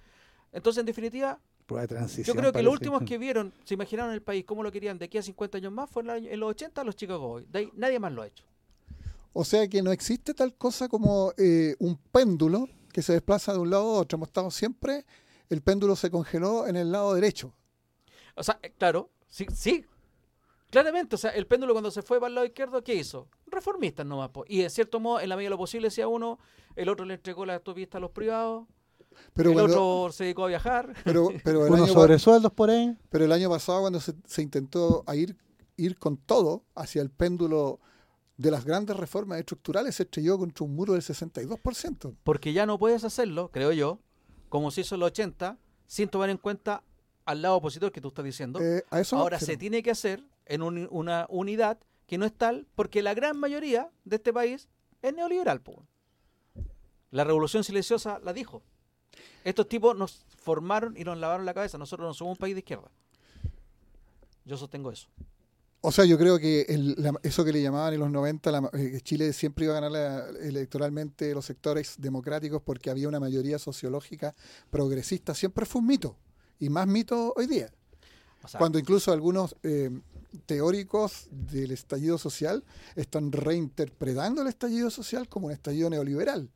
Entonces, en definitiva, Prueba de transición. yo creo que los últimos que vieron, se imaginaron el país, cómo lo querían de aquí a 50 años más, fue en, año- en los 80 los Chicago Boys. De ahí nadie más lo ha hecho. O sea que no existe tal cosa como eh, un péndulo que se desplaza de un lado a otro. Hemos estado siempre, el péndulo se congeló en el lado derecho. O sea, eh, claro, sí, sí. Claramente, o sea, el péndulo cuando se fue para el lado izquierdo, ¿qué hizo? Reformistas nomás. po. Y de cierto modo, en la medida de lo posible, decía uno, el otro le entregó la autopista a los privados, Pero el cuando- otro se dedicó a viajar. Pero, pero, el, Unos sobresueldos por ahí. pero el año pasado cuando se, se intentó a ir, ir con todo hacia el péndulo de las grandes reformas estructurales, se estrelló contra un muro del 62%. Porque ya no puedes hacerlo, creo yo, como se hizo en los 80, sin tomar en cuenta al lado opositor que tú estás diciendo. Eh, a eso me Ahora se tiene que hacer en un- una unidad que no es tal, porque la gran mayoría de este país es neoliberal. po. La revolución silenciosa la dijo. Estos tipos nos formaron y nos lavaron la cabeza. Nosotros no somos un país de izquierda. Yo sostengo eso. O sea, yo creo que el- la- eso que le llamaban en los 90, la- eh, Chile siempre iba a ganar la- electoralmente los sectores democráticos porque había una mayoría sociológica progresista. Siempre fue un mito. Y más mito hoy día. O sea, Cuando incluso algunos eh, teóricos del estallido social están reinterpretando el estallido social como un estallido neoliberal.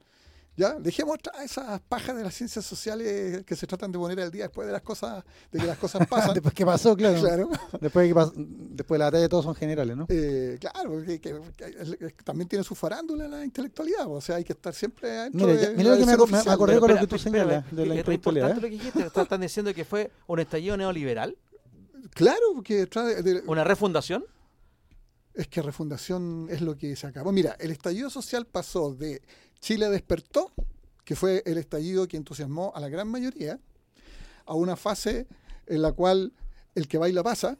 ¿Ya? Dejemos esas pajas de las ciencias sociales que se tratan de poner al día después de las cosas, de que las cosas pasan. Después que pasó, claro. Claro. Después, que pas- después de la batalla todos son generales, ¿no? Eh, claro, que, también tiene su farándula la intelectualidad, o sea, hay que estar siempre dentro Mira, de ya- mira la lo que me, me acordé Pero con lo que tú señalas de la es intelectualidad. importante lo que dijiste. Están están diciendo que fue un estallido neoliberal, Claro, porque de- de- una refundación. es que refundación es lo que se acabó. Mira, el estallido social pasó de Chile despertó, que fue el estallido que entusiasmó a la gran mayoría, a una fase en la cual el que baila pasa,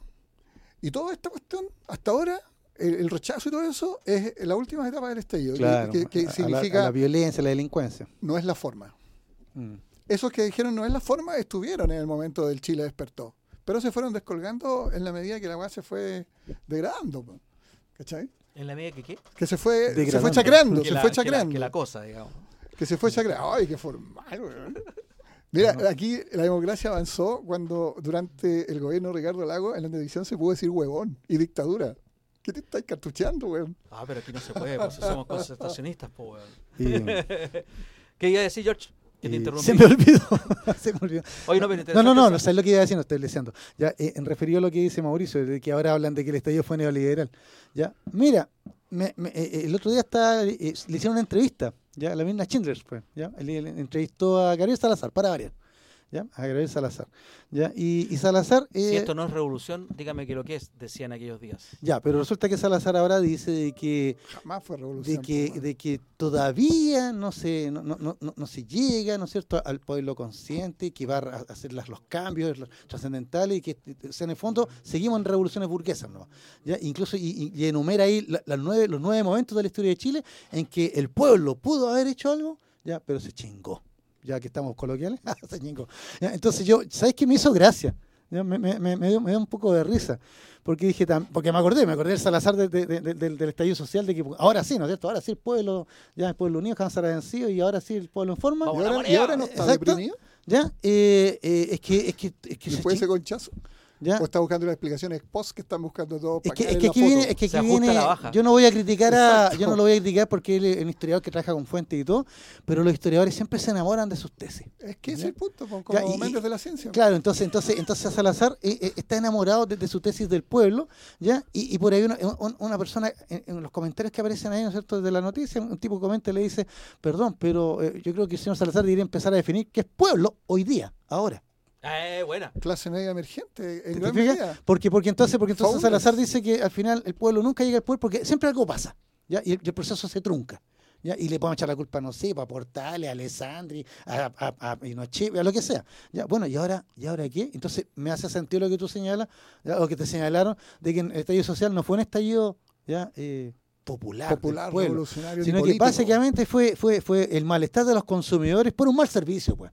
y toda esta cuestión, hasta ahora, el, el rechazo y todo eso es la última etapa del estallido, Claro, que, que a la- significa a la violencia, la delincuencia. no es la forma. Mm. Esos que dijeron no es la forma estuvieron en el momento del Chile despertó, pero se fueron descolgando en la medida que la weá se fue degradando. ¿Cachai? En la medida que qué? Que se fue, se fue chacreando, Que se la- fue que la- chacreando. Que la cosa, digamos. Que se fue chacreando. Ay, qué formal, weón. Mira, aquí la democracia avanzó cuando durante el gobierno de Ricardo Lago en la televisión se pudo decir huevón y dictadura. ¿Qué te estáis cartucheando, weón? Ah, pero aquí no se puede, pues somos concertacionistas, po, weón. Y- ¿Qué iba a decir, George? Te interrumpí. se me olvidó. se me olvidó. Oye, no, no, no, no, no sé lo que iba diciendo, estoy diciendo. Ya, eh, en referido a lo que dice Mauricio, de que ahora hablan de que el estallido fue neoliberal. Ya, mira, me- me- eh, el otro día está, eh, le hicieron una entrevista, ya, la misma Schindler, pues, ya, él, él entrevistó a Gabriel Salazar, para variar, ya, a Gabriel Salazar, ya, y, y Salazar, Si eh, esto no es revolución, dígame qué lo que es, decían aquellos días. ya, pero resulta que Salazar ahora dice de que Jamás fue revolución. de que, de que todavía no se, no, no, no, no- se llega, ¿no es cierto?, al pueblo consciente, que va a hacer las- los cambios los trascendentales y que, o sea, en el fondo, seguimos en revoluciones burguesas, ¿no? ¿Ya? Incluso, y, enumera ahí la- las nueve, los nueve momentos de la historia de Chile en que el pueblo pudo haber hecho algo, ya, pero se chingó. Ya que estamos coloquiales, Entonces yo, ¿sabes qué me hizo gracia? Me, me- me- dio, me dio un poco de risa. Porque dije, tam- porque me acordé, me acordé del Salazar de- de- de- del, del estallido social, de que ahora sí, ¿no es cierto? Ahora sí el pueblo, ya el pueblo unido, Hansar vencido y ahora sí el pueblo en forma. ¿Y ahora, y ahora no está Exacto. deprimido? Ya, eh, eh, es que, es que, es que de ese conchazo. Ya. O está buscando las explicaciones post que están buscando todo Es para que, es que la aquí foto. viene, es que aquí viene, yo no voy a criticar a, Exacto. yo no lo voy a criticar porque él es un historiador que trabaja con fuentes y todo, pero los historiadores siempre se enamoran de sus tesis. Es que ese es Ya. el punto, como Ya, y- Méndez de la ciencia. Claro, entonces, entonces, entonces Salazar eh, eh, está enamorado de, de su tesis del pueblo, ¿ya? Y, y por ahí una, un- una persona, en, en los comentarios que aparecen ahí, ¿no es cierto?, de la noticia, un tipo comenta y le dice, perdón, pero eh, yo creo que el señor Salazar debería empezar a definir qué es pueblo hoy día, ahora. Eh, buena. Clase media emergente, en ¿Te gran fijas? medida. Porque, porque entonces, porque entonces. Salazar dice que al final el pueblo nunca llega al poder porque siempre algo pasa, ¿ya? Y el, y el proceso se trunca. ¿ya? y le podemos echar la culpa, no sé, a Portales, a Alessandri, a, a, a, a lo que sea. ¿ya? Bueno, ¿y ahora, ¿y ahora qué? Entonces me hace sentido lo que tú señalas, o que te señalaron, de que el estallido social no fue un estallido ya eh, popular, popular revolucionario, sino que básicamente fue, fue, fue el malestar de los consumidores por un mal servicio, pues.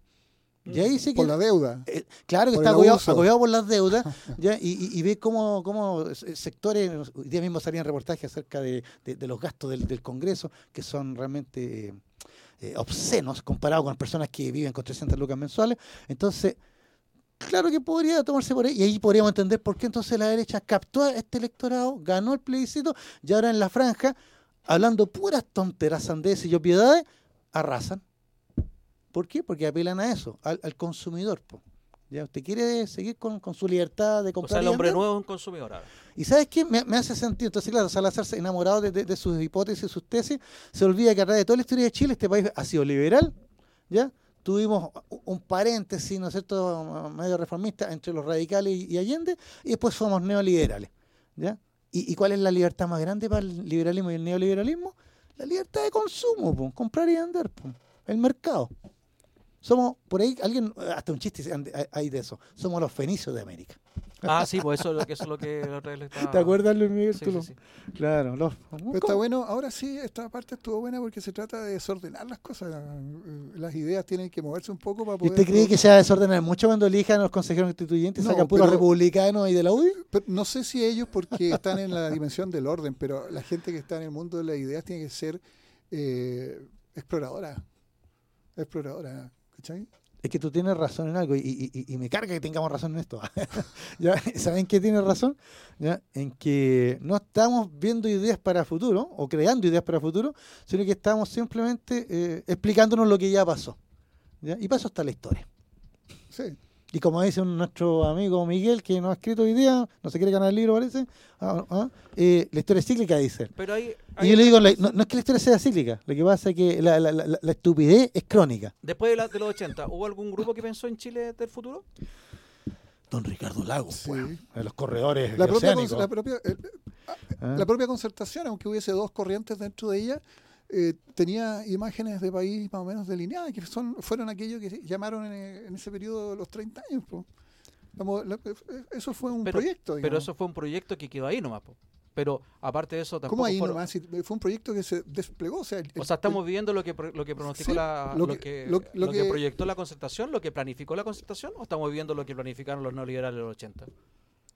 Por la deuda. Eh, claro que está agobiado, por las deudas ¿ya? Y, y, ve cómo, cómo, sectores, hoy día mismo salían reportajes acerca de, de, los gastos del, del, Congreso, que son realmente eh, obscenos comparados con las personas que viven con 300 lucas mensuales. Entonces, claro que podría tomarse por ahí, y ahí podríamos entender por qué entonces la derecha captó a este electorado, ganó el plebiscito, y ahora en la franja, hablando puras tonteras, sandeces y opiedades, arrasan. ¿Por qué? Porque apelan a eso, al, consumidor. ¿Ya? Usted quiere seguir con, su libertad de comprar. O sea, el hombre nuevo es un consumidor ahora. Y ¿sabes qué? Me, hace sentido. Entonces, claro, Salazar, enamorado de, de, sus hipótesis, sus tesis, se olvida que a través de toda la historia de Chile, este país ha sido liberal, ¿ya? Tuvimos un paréntesis, ¿no es cierto?, medio reformista entre los radicales y, Allende, y después somos neoliberales, ¿ya? ¿Y, cuál es la libertad más grande para el liberalismo y el neoliberalismo? La libertad de consumo, comprar y vender, el mercado. Somos, por ahí, alguien, hasta un chiste hay de eso, somos los fenicios de América. Ah, sí, pues eso, eso es lo que ¿Te acuerdas, Luis Miguel? Sí, sí, Claro. Los, está bueno, ahora sí, esta parte estuvo buena porque se trata de desordenar las cosas. Las ideas tienen que moverse un poco para poder... ¿Usted cree que se va a desordenar mucho cuando elijan a los consejeros constituyentes, no, sacan puros republicanos y de la UDI? no sé si ellos porque están en la dimensión del orden, pero la gente que está en el mundo de las ideas tiene que ser eh, exploradora. Exploradora. Es que tú tienes razón en algo y, me carga que tengamos razón en esto. ¿Ya? ¿Saben qué tienes razón? ¿Ya? En que no estamos viendo ideas para futuro o creando ideas para futuro, sino que estamos simplemente eh, explicándonos lo que ya pasó. ¿ya? Y pasó hasta la historia. Sí. Y como dice nuestro amigo Miguel, que nos ha escrito hoy día, no se quiere ganar el libro, parece, ah, ah, eh, la historia es cíclica, dice. Pero y yo le digo, no, es que la historia sea cíclica, lo que pasa es que la, la, la, estupidez es crónica. Después de, los 80, ¿hubo algún grupo que pensó en Chile del futuro? Don Ricardo Lagos, pues, de los corredores la propia, la propia, eh, ah. la propia concertación, aunque hubiese dos corrientes dentro de ella, eh, tenía imágenes de país más o menos delineadas, que son fueron aquellos que llamaron en, ese periodo los 30 años. Eh, eso fue un proyecto. Pero eso fue un proyecto que quedó ahí nomás. Pero aparte de eso tampoco ¿Cómo ahí nomás? Fue un proyecto que se desplegó. O sea, estamos viviendo lo que, lo que pronosticó la, lo, que, lo, que, proyectó la concertación, lo que planificó la concertación, o estamos viviendo lo que planificaron los neoliberales en los 80?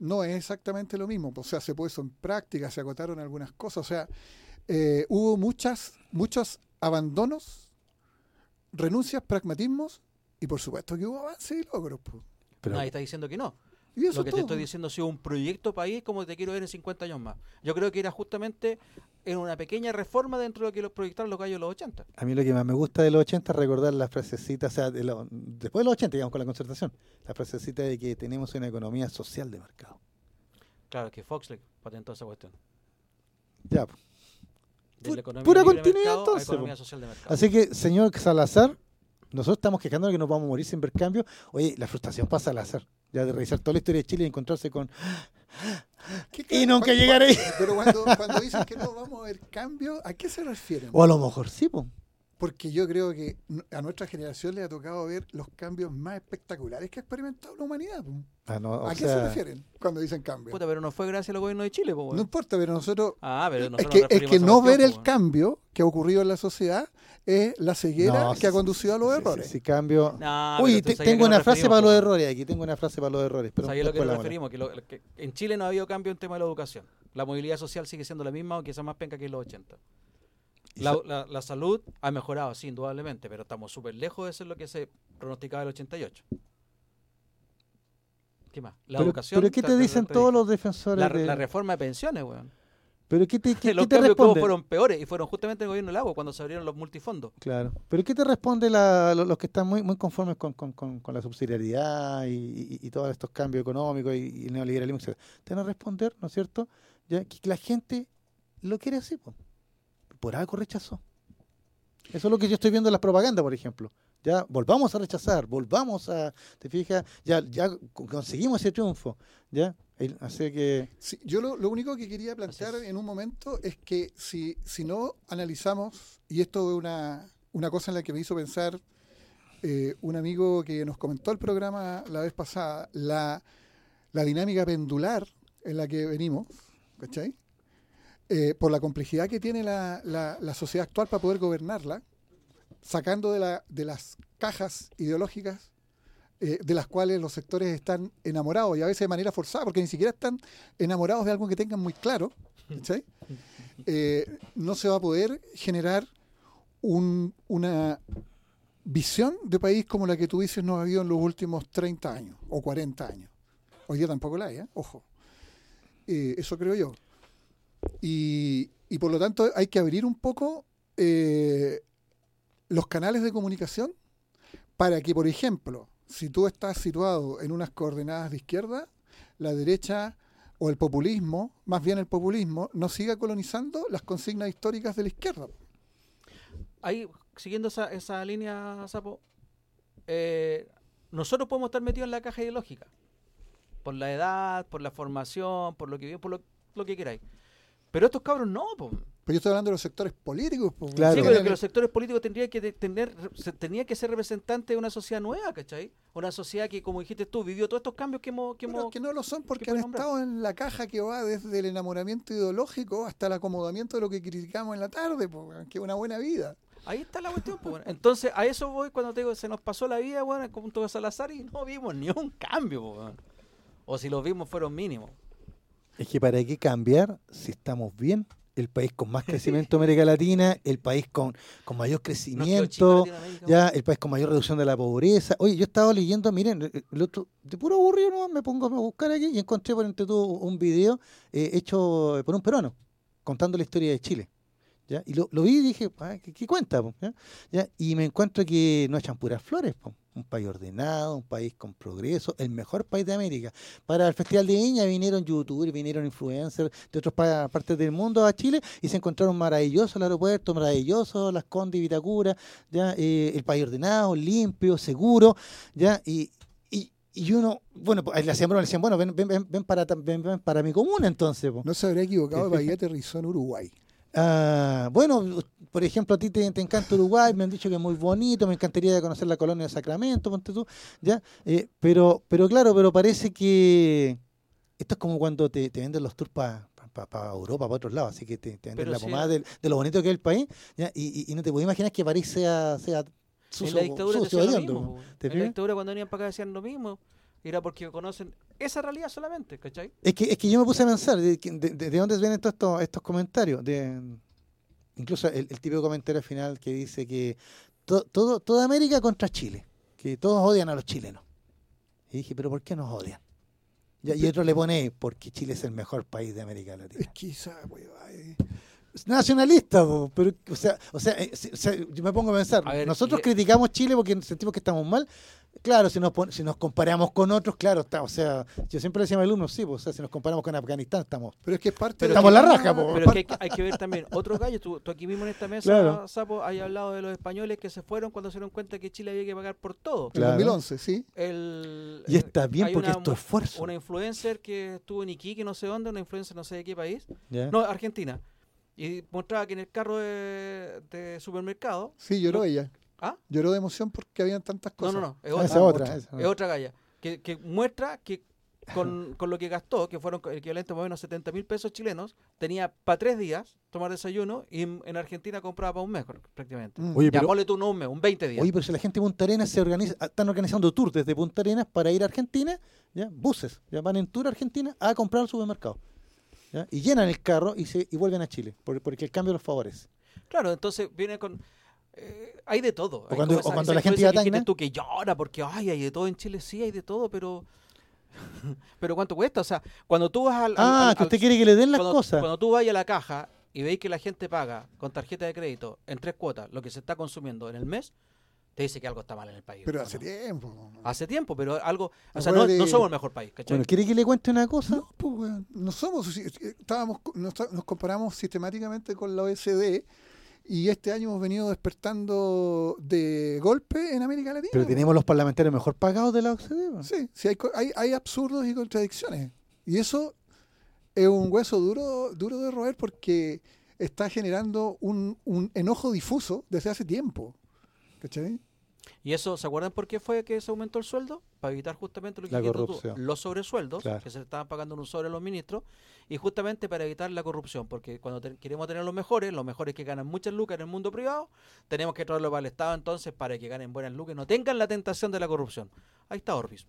No es exactamente lo mismo. O sea, se puso en práctica, se acotaron algunas cosas. O sea, eh, hubo muchas, muchos abandonos, renuncias, pragmatismos y por supuesto que hubo avances y logros. Pero Nadie está diciendo que no. Lo que te estoy diciendo ha sido un proyecto país como te quiero ver en 50 años más. Yo creo que era justamente en una pequeña reforma dentro de lo que los proyectaron los gallos de los 80. A mí lo que más me gusta de los 80 es recordar las frasecitas, o sea, de después de los 80, digamos, con la concertación, la frasecita de que tenemos una economía social de mercado. Claro, que Fox le patentó esa cuestión. Ya, pura continuidad entonces. Así que, señor Salazar, nosotros estamos quejando de que nos vamos a morir sin ver cambio. Oye, la frustración pasa al azar. Ya de revisar toda la historia de Chile y encontrarse con. y nunca llegaré. Pero cuando, cuando dicen que no vamos a ver cambio, ¿a qué se refieren? O a lo mejor sí, pues porque yo creo que a nuestra generación le ha tocado ver los cambios más espectaculares que ha experimentado la humanidad. Ah, ¿A qué se refieren cuando dicen cambio? Puta, pero no fue gracias al gobierno de Chile. No importa, pero nosotros... Ah, pero es que, es que no ver el cambio que ha ocurrido en la sociedad es la ceguera que ha conducido a los errores. Si, cambio... Uy, tengo una frase para los errores aquí, tengo una frase para los errores. Pero lo que nos referimos? Que, en Chile no ha habido cambio en tema de la educación. La movilidad social sigue siendo la misma, aunque sea más penca que en los 80. La, la, salud ha mejorado, sí, indudablemente, pero estamos súper lejos de ser lo que se pronosticaba en el 88. ¿Qué más? La educación. ¿Pero qué te dicen todos los defensores? La, de... la, reforma de pensiones, weón. ¿Pero qué te, qué, los te responde? fueron peores y fueron justamente el gobierno del agua cuando se abrieron los multifondos. Claro. ¿Pero qué te responde la, los, que están muy muy conformes con, con, con, la subsidiariedad y, y, todos estos cambios económicos y, el neoliberalismo? Te van a responder, ¿no es cierto? Ya, que la gente lo quiere así, pues por algo rechazó. Eso es lo que yo estoy viendo en las propagandas, por ejemplo. Ya volvamos a rechazar, volvamos a, te fijas, ya, ya conseguimos ese triunfo, ya. Así que sí, yo lo, lo, único que quería plantear en un momento es que si, si no analizamos, y esto es una, una cosa en la que me hizo pensar eh, un amigo que nos comentó el programa la vez pasada, la, la dinámica pendular en la que venimos, ¿cachai? Eh, por la complejidad que tiene la, la, la, sociedad actual para poder gobernarla, sacando de, la, de las cajas ideológicas eh, de las cuales los sectores están enamorados y a veces de manera forzada, porque ni siquiera están enamorados de algo que tengan muy claro, eh, no se va a poder generar un, una visión de país como la que tú dices no ha habido en los últimos 30 años o 40 años. Hoy día tampoco la hay, ¿eh? ojo. eso creo yo. Y, y, por lo tanto hay que abrir un poco los canales de comunicación para que, por ejemplo, si tú estás situado en unas coordenadas de izquierda, la derecha o el populismo, más bien el populismo, no siga colonizando las consignas históricas de la izquierda. Ahí, siguiendo esa, esa línea, Sapo, eh, nosotros podemos estar metidos en la caja ideológica, por la edad, por la formación, por lo que por lo que queráis. Pero estos cabros no, pues. Pero yo estoy hablando de los sectores políticos. Sí, pero que los sectores políticos tendrían que tener, tenía que ser representantes de una sociedad nueva, ¿cachai? Una sociedad que, como dijiste tú, vivió todos estos cambios que hemos... Que, que no lo son porque han estado en la caja que va desde el enamoramiento ideológico hasta el acomodamiento de lo que criticamos en la tarde, pues, que una buena vida. Ahí está la cuestión. Pues, Entonces, a eso voy cuando te digo, se nos pasó la vida, bueno, junto a Salazar y no vimos ni un cambio. Pues, o si los vimos fueron mínimos. Es que para qué cambiar si estamos bien el país con más crecimiento de América Latina, el país con, con mayor crecimiento, ya el país con mayor reducción de la pobreza. Oye, yo estaba leyendo, miren, el otro, de puro aburrido no me pongo a buscar aquí y encontré por entre todo un video eh, hecho por un peruano contando la historia de Chile. ¿Ya? Y lo, vi y dije, ah, ¿qué, cuenta? ¿Ya? Y me encuentro que no echan puras flores. Un país ordenado, un país con progreso, el mejor país de América. Para el Festival de Viña vinieron youtubers, vinieron influencers de otras partes del mundo a Chile y se encontraron maravilloso el aeropuerto, maravilloso las Condes y Vitacura, ¿ya? Eh, el país ordenado, limpio, seguro, ¿ya? Y, y uno, bueno, le hacían le decían, bueno, ven, ven, ven, para, ven, para mi comuna entonces. No se habría equivocado, país aterrizó en Uruguay. Ah, bueno, por ejemplo, a ti te, encanta Uruguay, me han dicho que es muy bonito, me encantaría conocer la colonia de Sacramento, ponte tú, ¿ya? Eh, pero, pero claro, pero parece que esto es como cuando te, venden los tours para Europa, para otros lados, así que te, venden la pomada de, lo bonito que es el país, ¿ya? Y, no te puedo imaginar que París sea, sea sucio, en la dictadura sucio, lo mismo, En la dictadura cuando venían para acá decían lo mismo era porque conocen esa realidad solamente, ¿cachai? Es que, es que yo me puse a pensar, ¿de, de, dónde vienen todos estos, estos comentarios? De, incluso el, típico comentario final que dice que todo, toda América contra Chile, que todos odian a los chilenos. Y dije, ¿pero por qué nos odian? Y, otro le pone, porque Chile es el mejor país de América Latina. Es que nacionalista, pero, o sea, o sea, eh, yo me pongo a pensar, nosotros criticamos Chile porque sentimos que estamos mal, Claro, si nos, si nos comparamos con otros, claro, está, o sea, yo siempre le decía a mis alumnos, sí, pues, o sea, si nos comparamos con Afganistán, estamos. Pero es que es parte Estamos en la raja, Pero es que hay, hay, que ver también, otros gallos, tú, aquí mismo en esta mesa, Sapo, hay hablado de los españoles que se fueron cuando se dieron cuenta que Chile había que pagar por todo. En 2011, sí. El, y está bien porque esto es esfuerzo. Una influencer que estuvo en Iquique, no sé dónde, una influencer no sé de qué país. No, Argentina. Y mostraba que en el carro de, supermercado. Sí, lloró ella. ¿Ah? Lloró de emoción porque habían tantas cosas. No, no, no. Es ah, otra, es otra galla. Que, que muestra que con, con, lo que gastó, que fueron equivalentes más o menos 70 mil pesos chilenos, tenía para tres días tomar desayuno y en, Argentina compraba para un mes prácticamente. Mm. Oye, ya ponle tú un mes, un 20 días. Oye, pero si la gente de Punta Arenas se organiza, están organizando tours desde Punta Arenas para ir a Argentina, ya buses, ya van en tour a Argentina a comprar al supermercado. ¿ya? Y llenan el carro y, se, y vuelven a Chile, porque el cambio los favorece. Claro, entonces viene con eh, hay de todo. O cuando, la gente ya que tú que llora porque ay, hay de todo en Chile, sí hay de todo, pero pero ¿cuánto cuesta? O sea, cuando tú vas al, Ah, que usted quiere que le den las cosas. Cuando tú vas a la caja y veis que la gente paga con tarjeta de crédito en tres cuotas lo que se está consumiendo en el mes, te dice que algo está mal en el país. Pero hace tiempo. Hace tiempo, pero algo. O sea, no, somos el mejor país. Bueno, ¿quiere que le cuente una cosa? No, pues, no somos. Estábamos, nos, nos comparamos sistemáticamente con la OSD y este año hemos venido despertando de golpe en América Latina. Pero tenemos los parlamentarios mejor pagados de la OCDE. Sí, sí hay, hay, hay, absurdos y contradicciones. Y eso es un hueso duro, duro de roer porque está generando un, un enojo difuso desde hace tiempo. ¿Cachai? ¿Y eso, se acuerdan por qué fue que se aumentó el sueldo? Para evitar justamente lo que tú, los sobresueldos que se estaban pagando en un sobre a los ministros y justamente para evitar la corrupción, porque cuando queremos tener los mejores, los mejores que ganan muchas lucas en el mundo privado, tenemos que traerlo para el Estado entonces para que ganen buenas lucas y no tengan la tentación de la corrupción. Ahí está Orbis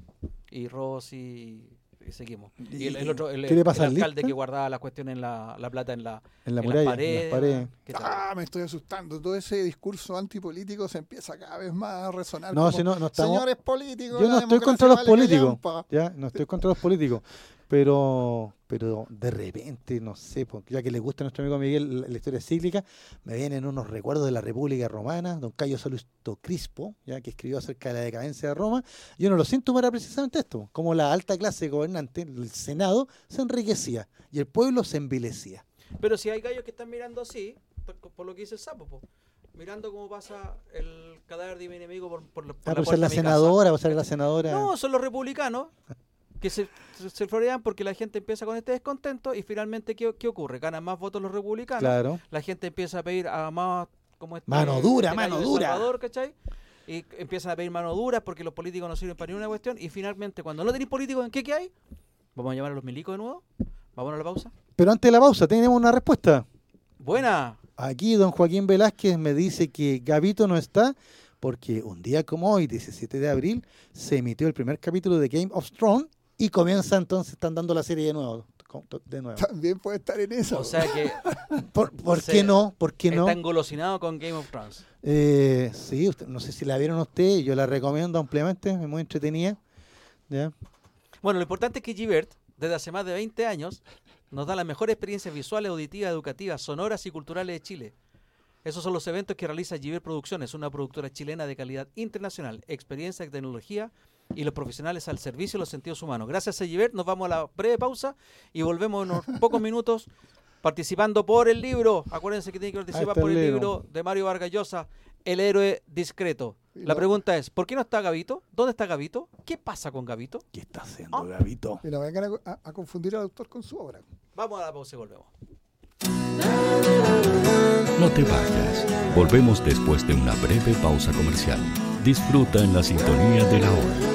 y Rossi y seguimos. Y el, otro, el, alcalde que guardaba la cuestión en la, plata en la, en la muralla, pared, Ah, me estoy asustando. Todo ese discurso antipolítico se empieza cada vez más a resonar. No, si no, no estamos, Señores políticos. Yo no estoy contra los políticos. Ya, no estoy contra los políticos pero pero de repente, no sé, porque ya que le gusta a nuestro amigo Miguel la, historia cíclica, me vienen unos recuerdos de la República Romana, don Cayo Salusto Crispo, ya que escribió acerca de la decadencia de Roma, y uno lo siento para precisamente esto, como la alta clase gobernante, el Senado, se enriquecía y el pueblo se envilecía. Pero si hay gallos que están mirando así, por, lo que dice el sapo, mirando cómo pasa el cadáver de mi enemigo por, por, por ah, la, ser la senadora, o ser la senadora. No, son los republicanos que se, se florean porque la gente empieza con este descontento y finalmente ¿qué, qué ocurre? Ganan más votos los republicanos. Claro. La gente empieza a pedir a más como este, mano dura, este mano dura. Y empiezan a pedir mano dura porque los políticos no sirven para ninguna cuestión y finalmente cuando no tenéis políticos, ¿en qué, qué hay? Vamos a llamar a los milicos de nuevo. Vamos a la pausa. Pero antes de la pausa tenemos una respuesta. Buena. Aquí don Joaquín Velázquez me dice que Gavito no está porque un día como hoy, 17 de abril, se emitió el primer capítulo de Game of Thrones y comienza entonces, están dando la serie de nuevo. De nuevo. También puede estar en eso. O sea que. ¿Por, qué no? ¿Por qué no? Está engolosinado con Game of Thrones. Eh, sí, no sé si la vieron ustedes, yo la recomiendo ampliamente, es muy entretenida. Bueno, lo importante es que Givert, desde hace más de 20 años, nos da las mejores experiencias visuales, auditivas, educativas, sonoras y culturales de Chile. Esos son los eventos que realiza Givert Producciones, una productora chilena de calidad internacional, experiencia y tecnología y los profesionales al servicio de los sentidos humanos. Gracias a Givert, nos vamos a la breve pausa y volvemos en unos pocos minutos participando por el libro. Acuérdense que tienen que participar por el libro de Mario Vargas Llosa, El héroe discreto. La pregunta es, ¿por qué no está Gavito? ¿Dónde está Gavito? ¿Qué pasa con Gavito? ¿Qué está haciendo ah. Gavito? Y no vengan a, a, confundir al autor con su obra. Vamos a la pausa y volvemos. No te vayas. Volvemos después de una breve pausa comercial. Disfruta en la sintonía de la hora.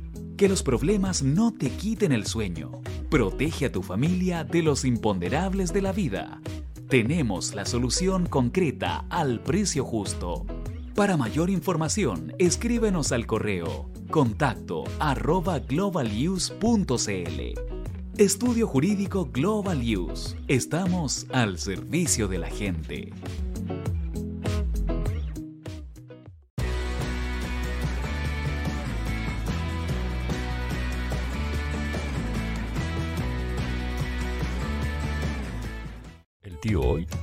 Que los problemas no te quiten el sueño. Protege a tu familia de los imponderables de la vida. Tenemos la solución concreta al precio justo. Para mayor información, escríbenos al correo contacto arroba globaluse.cl. Estudio Jurídico Global Use. Estamos al servicio de la gente.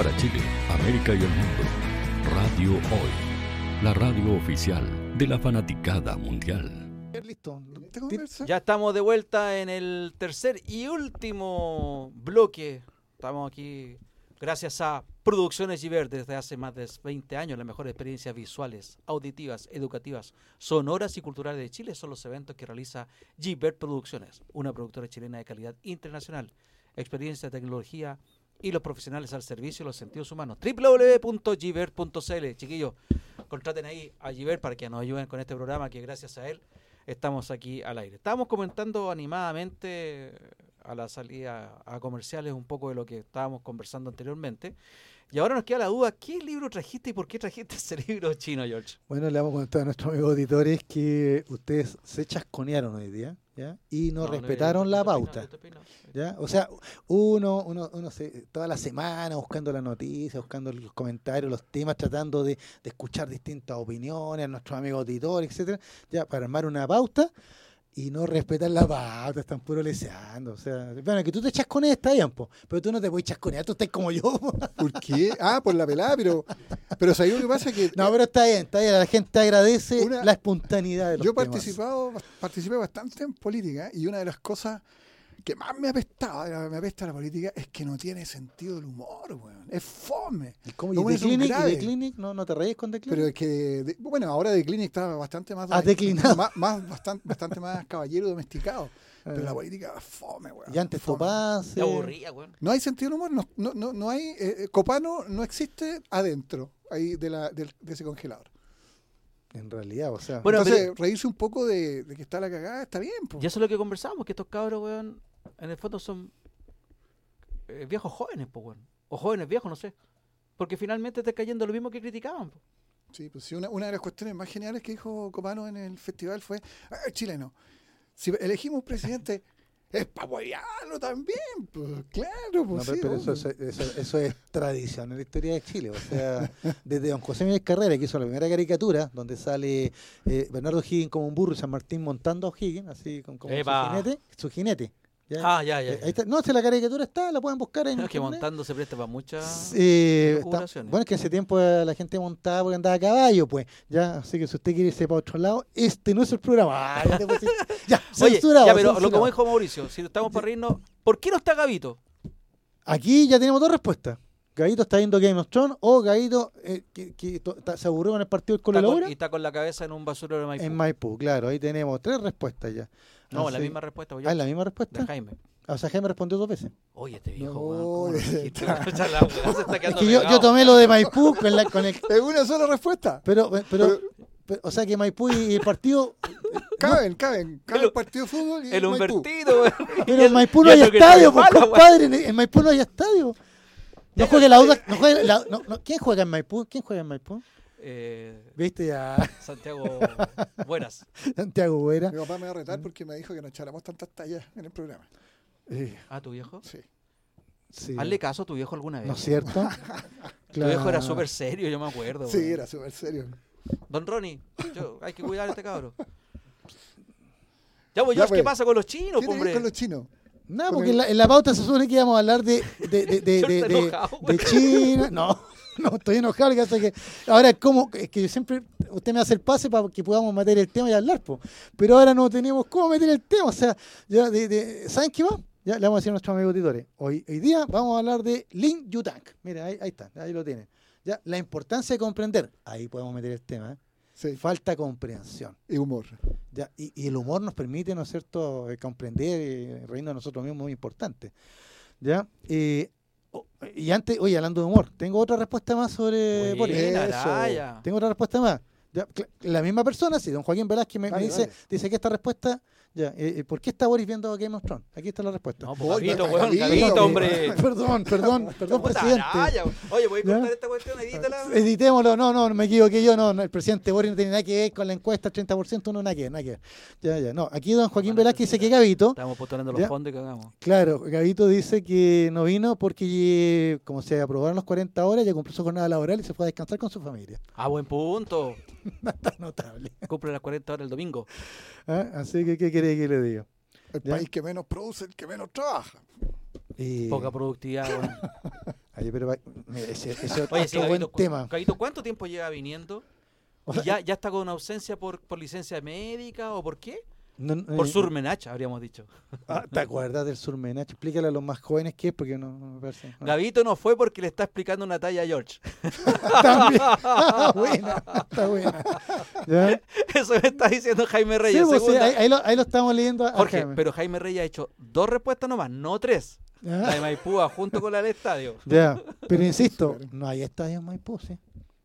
Para Chile, América y el mundo, Radio Hoy, la radio oficial de la fanaticada mundial. Listo. Ya estamos de vuelta en el tercer y último bloque. Estamos aquí gracias a Producciones Giver desde hace más de 20 años. Las mejores experiencias visuales, auditivas, educativas, sonoras y culturales de Chile son los eventos que realiza Giver Producciones, una productora chilena de calidad internacional. Experiencia, tecnología y los profesionales al servicio de los sentidos humanos. www.giver.cl Chiquillos, contraten ahí a Giver para que nos ayuden con este programa que gracias a él estamos aquí al aire. Estábamos comentando animadamente a la salida a comerciales un poco de lo que estábamos conversando anteriormente. Y ahora nos queda la duda, ¿qué libro trajiste y por qué trajiste ese libro chino, George? Bueno, le vamos a contar a nuestros amigos auditores que ustedes se chasconearon hoy día, ¿ya? Y no, respetaron la pauta, peinado. ¿ya? O sea, uno, uno, uno se, toda la semana buscando la noticia, buscando los comentarios, los temas, tratando de, de escuchar distintas opiniones, a nuestros amigos auditores, etcétera, ya, para armar una pauta. Y no respetan la pauta, están puro leseando. O sea, bueno, que tú te echas con esta bien, po, pero tú no te puedes chasconear, tú estás como yo. ¿Por qué? Ah, por la pelada, pero, pero ¿sabes lo que pasa? Que, no, pero está bien, está bien, la gente agradece una, la espontaneidad de los Yo he participado, participé bastante en política y una de las cosas que más me apestaba, me apesta la política, es que no tiene sentido el humor, weón. Es fome. ¿Y cómo? ¿Y The Clinic? ¿Y The Clinic? ¿No, ¿No te reís con The Clinic? Pero es que, de, bueno, ahora The Clinic está bastante más... Ah, declinado. Más, más, bastante, bastante más caballero domesticado. Pero la política es fome, weón. Y antes Topaz... Se aburría, weón. No hay sentido del humor, no, no, no, no hay... Eh, Copano no existe adentro ahí de, la, de, de ese congelador. En realidad, o sea. Bueno, Entonces, pero, reírse un poco de, de, que está la cagada está bien. Po. Y eso es lo que conversamos, que estos cabros, weón, en el fondo son eh, viejos jóvenes, pues, bueno. O jóvenes viejos, no sé. Porque finalmente está cayendo lo mismo que criticaban. Po. Sí, pues sí, una, una, de las cuestiones más geniales que dijo Copano en el festival fue, ah, chileno, si elegimos un presidente, es para apoyarlo también, pues claro. Pues, no, sí, pero eso, eso, eso, eso, es tradición en la historia de Chile. O sea, desde don José Miguel Carrera, que hizo la primera caricatura, donde sale eh, Bernardo Higgins como un burro y San Martín montando a Higgins, así con, como su jinete, su jinete. ¿Ya? Ah, ya, ya. Ahí está. No, si la caricatura está, la pueden buscar en. Es que montando se presta para muchas. Eh, está, bueno, es que ese tiempo la gente montaba porque andaba a caballo, pues. Ya, así que si usted quiere irse para otro lado, este no es el programa. Ah, ya, ya, Oye, ya, pero lo como dijo Mauricio, si estamos para reírnos, ¿por qué no está Gavito? Aquí ya tenemos dos respuestas. Gavito está viendo Game of Thrones o Gavito eh, que, que se aburrió en el partido del Colo Y está con la cabeza en un basurero de Maipú. En Maipú, claro. Ahí tenemos tres respuestas ya. No, Así. la misma respuesta. Yo. Ah, la misma respuesta. De Jaime. O sea, Jaime respondió dos veces. Oye, este viejo, no, es que yo, yo, tomé lo de Maipú con, la, con el... Es una sola respuesta. Pero, pero, pero, pero, o sea que Maipú y el partido... Caben, caben. Cabe el partido de fútbol y el. Humbertino. Pero en Maipú no hay estadio, pues, compadre. En Maipú no hay estadio. No juegue la UDA. No juegue la, no, no, ¿Quién juega en Maipú? ¿Quién juega en Maipú? Eh, ¿Viste ya? Santiago Buenas. Santiago Buenas. Mi papá me va a retar porque me dijo que no echáramos tantas tallas en el programa. Eh. ¿Ah, tu viejo? Sí. sí. Hazle caso a tu viejo alguna vez. ¿No es cierto? claro. Tu viejo era súper serio, yo me acuerdo. Sí, bueno. era súper serio. Don Ronnie, yo, hay que cuidar a este cabro. Ya, pues, ya, ¿qué pues, pasa con los chinos, ¿qué hombre? con los chinos? No, porque en la, en la, pauta se supone que íbamos a hablar de, de, de, de, de, enojado, de China. No, no, estoy enojado. Que, que ahora, ¿cómo? Es que siempre usted me hace el pase para que podamos meter el tema y hablar, po. pero ahora no tenemos cómo meter el tema. O sea, ya de, ¿saben qué va? Ya le vamos a decir a nuestros amigos auditores. Hoy, hoy día vamos a hablar de Lin Yutang. Mira, ahí, ahí está, ahí lo tienen. Ya, la importancia de comprender. Ahí podemos meter el tema, ¿eh? Sí. Falta comprensión. Y humor. Ya, y, y, el humor nos permite, ¿no es cierto?, comprender y reírnos de nosotros mismos, muy importante. ¿Ya? Eh, y antes, oye, hablando de humor, tengo otra respuesta más sobre por eso. Tengo otra respuesta más. La misma persona, sí, don Joaquín Velázquez me, vale, me dice, vale. dice que esta respuesta ya, eh, ¿por qué está Boris viendo Game of Thrones? Aquí está la respuesta. No, pues, Gavito, weón, Gavito, hombre. Perdón, perdón, perdón, presidente. Araya. Oye, voy a cortar ¿Ya? esta cuestión, edítala. Editémoslo, no, no, me equivoqué yo, no, no, el presidente Boris no tiene nada que ver con la encuesta, 30% no, nada que ver, nada que ver. Ya, ya, no, aquí don Joaquín bueno, Velázquez dice que Gavito. Estamos postulando los fondos y cagamos. Claro, Gavito dice que no vino porque, como se aprobaron los 40 horas, ya cumplió su jornada laboral y se fue a descansar con su familia. Ah, buen punto. está notable. Cumple las 40 horas el domingo. ¿Ah? Así que, ¿qué quiere que le diga? El ¿Ya? país que menos produce, el que menos trabaja. Y... Poca productividad, bueno. Oye, pero mira, ese, ese Oye, otro sí, buen tema. Gavito, ¿cuánto tiempo lleva viniendo? ¿Y ya, ¿Ya está con ausencia por, por licencia médica o por qué? No, por eh, surmenach, habríamos dicho. Ah, ¿Te acuerdas del surmenach? Explícale a los más jóvenes qué es, porque no, no me parece. No. Gavito no fue porque le está explicando una talla a George. También. Ah, buena, está buena. ¿Ya? Eso me está diciendo Jaime Reyes. Sí, pues, sí, ahí, ahí, lo, ahí, lo, estamos leyendo. A Jorge, Jaime. pero Jaime Reyes ha hecho dos respuestas nomás, no tres. ¿Ya? La de Maipú junto con la del estadio. Ya, pero insisto, no hay estadio en Maipú, sí.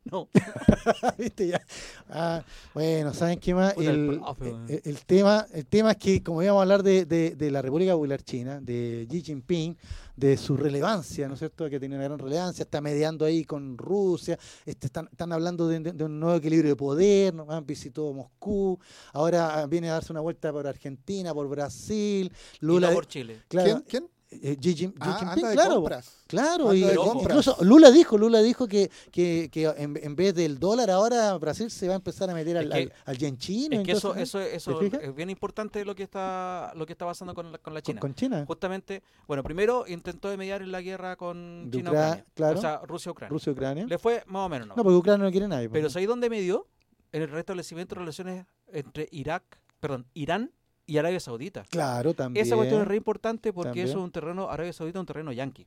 No. ¿Viste ya? Ah, bueno, ¿saben qué más? El, el, el, tema, el tema es que, como íbamos a hablar de, de, de, la República Popular China, de Xi Jinping, de su relevancia, ¿no es cierto? Que tiene una gran relevancia, está mediando ahí con Rusia, este, están, están hablando de, de, un nuevo equilibrio de poder, ¿no? Han visitado Moscú, ahora viene a darse una vuelta por Argentina, por Brasil, Lula. Y no por Chile. Claro, ¿Quién? ¿Quién? Eh, Xi Ah, Jinping, anda de claro, compras. claro, Anda y de compras. incluso Lula dijo, Lula dijo que, que, que en, en vez del dólar ahora Brasil se va a empezar a meter al, Es que- al, al yen chino. Es que eso, entonces, eso, eso ¿te fijas? es bien importante lo que está, lo que está pasando con la, con la China. con China. Justamente, bueno, primero intentó de mediar en la guerra con De China Ucra- Ucrania. claro. O sea, Rusia Ucrania. Rusia Ucrania. Le fue más o menos, ¿no? No, porque Ucrania no quiere nadie. pues. Pero ¿sabéis dónde medió? En el restablecimiento de relaciones entre Irak, perdón, Irán y Arabia Saudita. Claro, también. Esa cuestión es re importante porque También. eso es un terreno, Arabia Saudita es un terreno yanqui,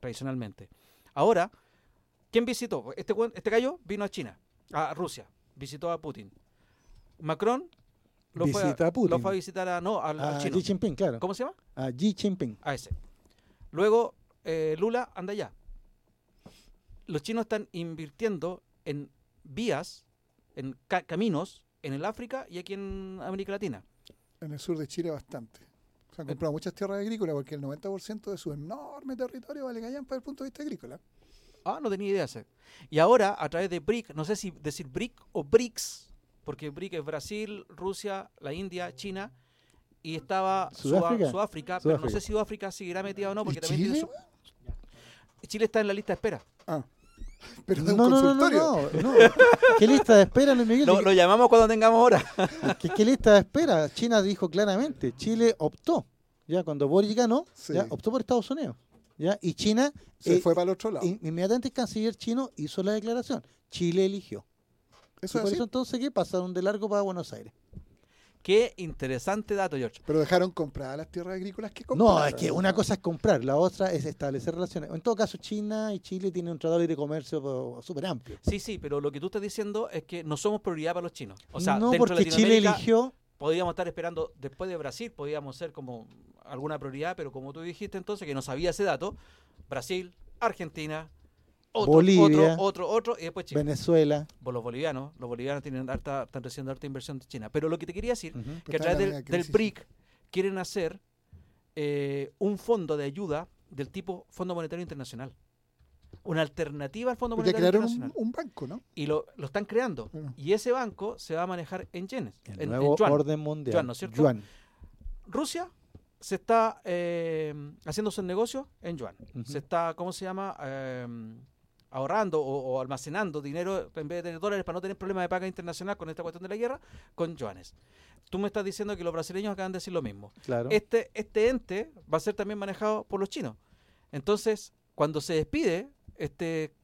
tradicionalmente. Ahora, ¿quién visitó? Este, este gallo vino a China, a Rusia, visitó a Putin. Macron lo, fue, Visita a Putin. lo fue a visitar a, no, al, al a chino. Xi Jinping, claro. ¿Cómo se llama? A Xi Jinping. A ese. Luego, eh, Lula anda allá. Los chinos están invirtiendo en vías, en ca- caminos, en el África y aquí en América Latina. En el sur de Chile bastante. Se han comprado muchas tierras agrícolas porque el 90% de su enorme territorio vale callan para el punto de vista agrícola. Ah, no tenía idea ese. Y ahora, a través de BRIC, no sé si decir BRIC o BRICS, porque BRIC es Brasil, Rusia, la India, China, y estaba Sudá- Sudáfrica. Sudáfrica, pero no sé si Sudáfrica seguirá metida o no, porque ¿Y también tiene Chile? su- Chile está en la lista de espera. Ah, pero de No, un no, no, no, consultorio. no, no. ¿Qué lista de espera, Luis Miguel? Lo, lo llamamos cuando tengamos hora. ¿Qué, qué lista de espera? China dijo claramente, Chile optó, ya cuando Boric ganó, Sí. ya optó por Estados Unidos, ya y China Se eh, fue para el otro lado. in- inmediatamente el canciller chino hizo la declaración, Chile eligió. Eso y es por así. eso entonces qué pasaron de largo para Buenos Aires. Qué interesante dato, George. Pero dejaron compradas las tierras agrícolas que No, compraron. es que una cosa es comprar, la otra es establecer relaciones. En todo caso, China y Chile tienen un tratado de libre comercio súper amplio. Sí, sí, pero lo que tú estás diciendo es que no somos prioridad para los chinos. O sea, no, dentro de porque Chile eligió Podíamos estar esperando después de Brasil, podíamos ser como alguna prioridad, pero como tú dijiste entonces, que no sabía ese dato, Brasil, Argentina, otro, Bolivia, otro, otro, otro, y después Chile. Venezuela. Pues los bolivianos, los bolivianos tienen harta, están recibiendo harta inversión de China. Pero lo que te quería decir, Ujú. que a través del, del. BRIC quieren hacer eh, un fondo de ayuda del tipo Fondo Monetario Internacional. Una alternativa al Fondo Porque Monetario crearon un, Internacional. un banco, ¿no? Y lo, lo están creando. Bueno. Y ese banco se va a manejar en yenes. El en- en nuevo yuan. orden mundial. Yuan, ¿no es cierto? Yuan. Rusia se está eh, haciendo sus negocios en yuan. Se está, ¿cómo se llama? Eh, ahorrando o, o almacenando dinero en vez de tener dólares para no tener problemas de paga internacional con esta cuestión de la guerra, con yuanes. Tú me estás diciendo que los brasileños acaban de decir lo mismo. Claro. Este, este ente va a ser también manejado por los chinos. Entonces, cuando se despide este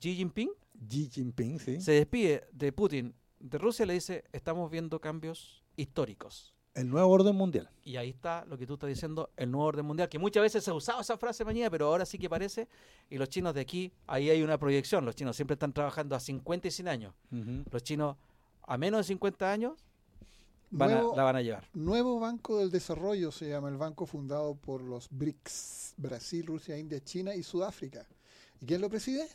Xi Jinping, Xi Jinping, sí. se despide de Putin de Rusia, le dice, estamos viendo cambios históricos. El nuevo orden mundial. Y ahí está lo que tú estás diciendo, el nuevo orden mundial, que muchas veces se ha usado esa frase mañana, pero ahora sí que parece. Y los chinos de aquí, ahí hay una proyección. Los chinos siempre están trabajando a 50 y 100 años. Ujú. Los chinos a menos de 50 años van a- Nuevo- la van a llevar. Nuevo Banco del Desarrollo se llama el banco fundado por los BRICS, Brasil, Rusia, India, China y Sudáfrica. ¿Y quién lo preside?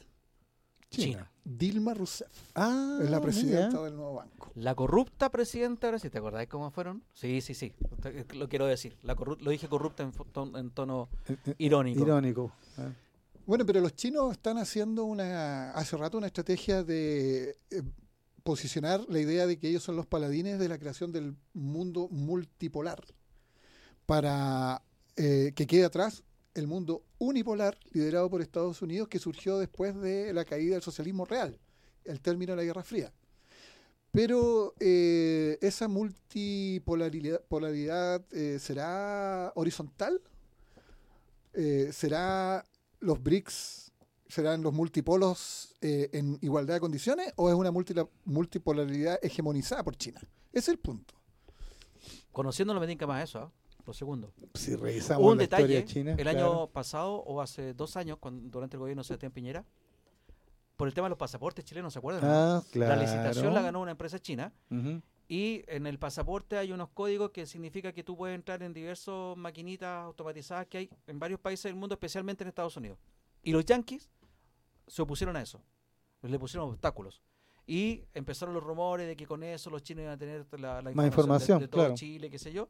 China. Dilma Rousseff. Ah, es la presidenta mira. del nuevo banco. La corrupta presidenta de Brasil, ¿te acordáis cómo fueron? Sí, sí, sí. Te- Lo quiero decir. La lo dije corrupta en, fo- ton- en tono Eh, eh, irónico. Irónico. ah. Bueno, pero los chinos están haciendo una hace rato una estrategia de eh, posicionar la idea de que ellos son los paladines de la creación del mundo multipolar para eh, que quede atrás el mundo unipolar liderado por Estados Unidos que surgió después de la caída del socialismo real, el término de la Guerra Fría. Pero eh, esa multipolaridad polaridad, eh, será horizontal, Eh, será los BRICS, serán los multipolos en igualdad de condiciones o es una multipolaridad hegemonizada por China. Es el punto. Conociéndolo me tinca más eso, ¿ah? Lo segundo. Si revisamos Hubo un la historia detalle de China, el claro. año pasado o hace dos años, cuando, durante el gobierno de Sebastián Piñera, por el tema de los pasaportes chilenos, ¿se acuerdan? Ah, La licitación claro. la ganó una empresa china y en el pasaporte hay unos códigos que significa que tú puedes entrar en diversas maquinitas automatizadas que hay en varios países del mundo, especialmente en Estados Unidos. Y los yankees se opusieron a eso, le pusieron obstáculos. Y empezaron los rumores de que con eso los chinos iban a tener la, la Más información, información, de, de todo claro. Chile, qué sé yo.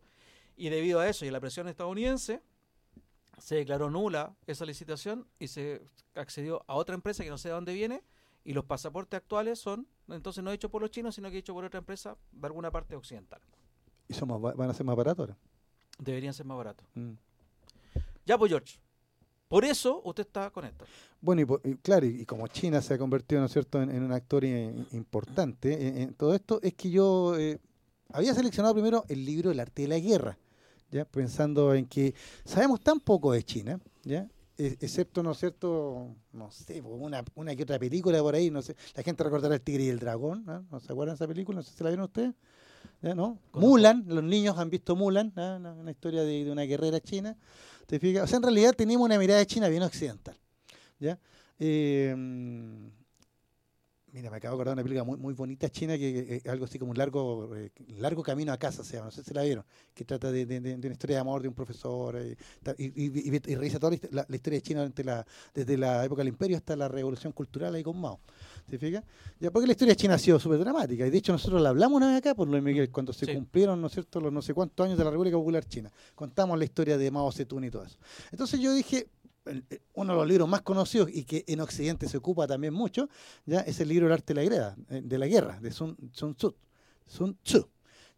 Y debido a eso y a la presión estadounidense, se declaró nula esa licitación y se accedió a otra empresa que no sé de dónde viene. Y los pasaportes actuales son, entonces no hechos por los chinos, sino que hechos por otra empresa de alguna parte occidental. Y somos, va- van a ser más baratos ahora. Deberían ser más baratos. Mm. Ya, pues, George. Por eso usted está con esto. Bueno, y, claro, y, como China se ha convertido, ¿no es cierto?, en, un actor importante en, todo esto, es que yo eh, había seleccionado primero el libro El arte de la guerra, ya pensando en que sabemos tan poco de China, ya e, excepto, ¿no es cierto?, no sé, una, una que otra película por ahí, no sé, la gente recordará El Tigre y el Dragón, ¿no, se acuerdan de esa película? No sé si la vieron ustedes. ¿Ya, no? Mulan, los niños han visto Mulan, una, historia de, una guerrera china. ¿Te fijas? O sea, en realidad tenemos una mirada de China bien occidental. ¿ya? Eh, Mira, me acabo de acordar de una película muy, muy bonita china que es algo así como un largo eh, largo camino a casa, se llama, no sé si la vieron, que trata de, una historia de amor de un profesor eh, y, y, revisa toda la, historia de China desde la, desde la época del imperio hasta la revolución cultural ahí con Mao. ¿Se fija? Ya, porque la historia de China ha sido súper dramática y de hecho nosotros la hablamos una vez acá por de Miguel, cuando se cumplieron, ¿no es cierto?, los no sé cuántos años de la República Popular China. Contamos la historia de Mao Zedong y todo eso. Entonces yo dije, eh, uno de los libros más conocidos y que en Occidente se ocupa también mucho, ya es el libro El arte de la guerra, eh, de, la guerra, de Sun, Tzu. Sun Tzu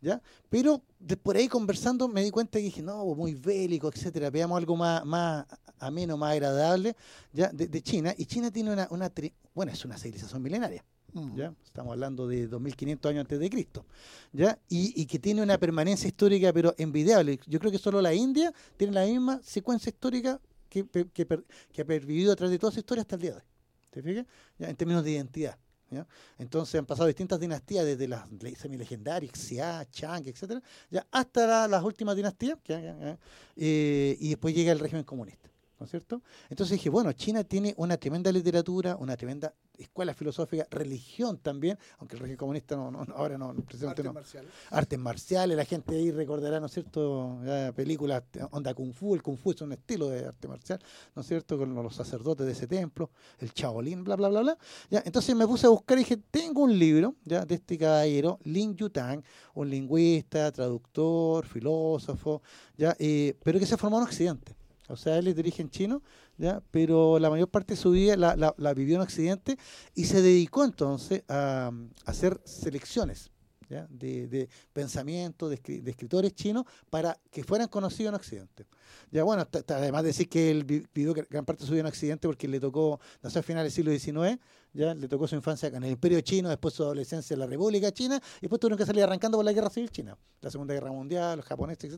¿ya? Pero de, por ahí conversando me di cuenta que dije, no, muy bélico, etcétera, veamos algo más, más ameno, más agradable, ¿ya? De, China. Y China tiene una, una bueno, es una civilización milenaria. Mm. ¿Ya? Estamos hablando de 2500 años antes de Cristo, ¿ya? Y, y, que tiene una permanencia histórica, pero envidiable. Yo creo que solo la India tiene la misma secuencia histórica que, ha pervivido a través de toda su historia hasta el día de hoy. ¿Te fijas? En términos de identidad. ¿Ya? Entonces han pasado distintas dinastías, desde las semi-legendarias, Xia, Chang, etcétera, ya hasta las últimas dinastías, eh, y después llega el régimen comunista. ¿No es cierto? Entonces dije, bueno, China tiene una tremenda literatura, una tremenda escuela filosófica, religión también, aunque el régimen comunista no, no ahora no, Artes marciales. Artes marciales, la gente ahí recordará, ¿no es cierto?, películas onda Kung Fu, el Kung Fu es un estilo de arte marcial, ¿no es cierto?, con los sacerdotes de ese templo, el Shaolin, bla, bla, bla, bla. ¿ya? Entonces me puse a buscar y dije, tengo un libro, ¿ya?, de este caballero, Lin Yutang, un lingüista, traductor, filósofo, ¿ya?, eh, pero que se formó en Occidente. O sea, él es de origen chino, ¿ya? pero la mayor parte de su vida la, vivió en Occidente y se dedicó entonces a, hacer selecciones De, de, pensamiento de, escritores chinos para que fueran conocidos en Occidente. Ya bueno, además de decir que él vivió gran parte de su vida en Occidente porque le tocó, nació a finales del siglo XIX, ya le tocó su infancia en el Imperio Chino, después su adolescencia en la República China, y después tuvieron que salir arrancando por la Guerra Civil China, la Segunda Guerra Mundial, los japoneses,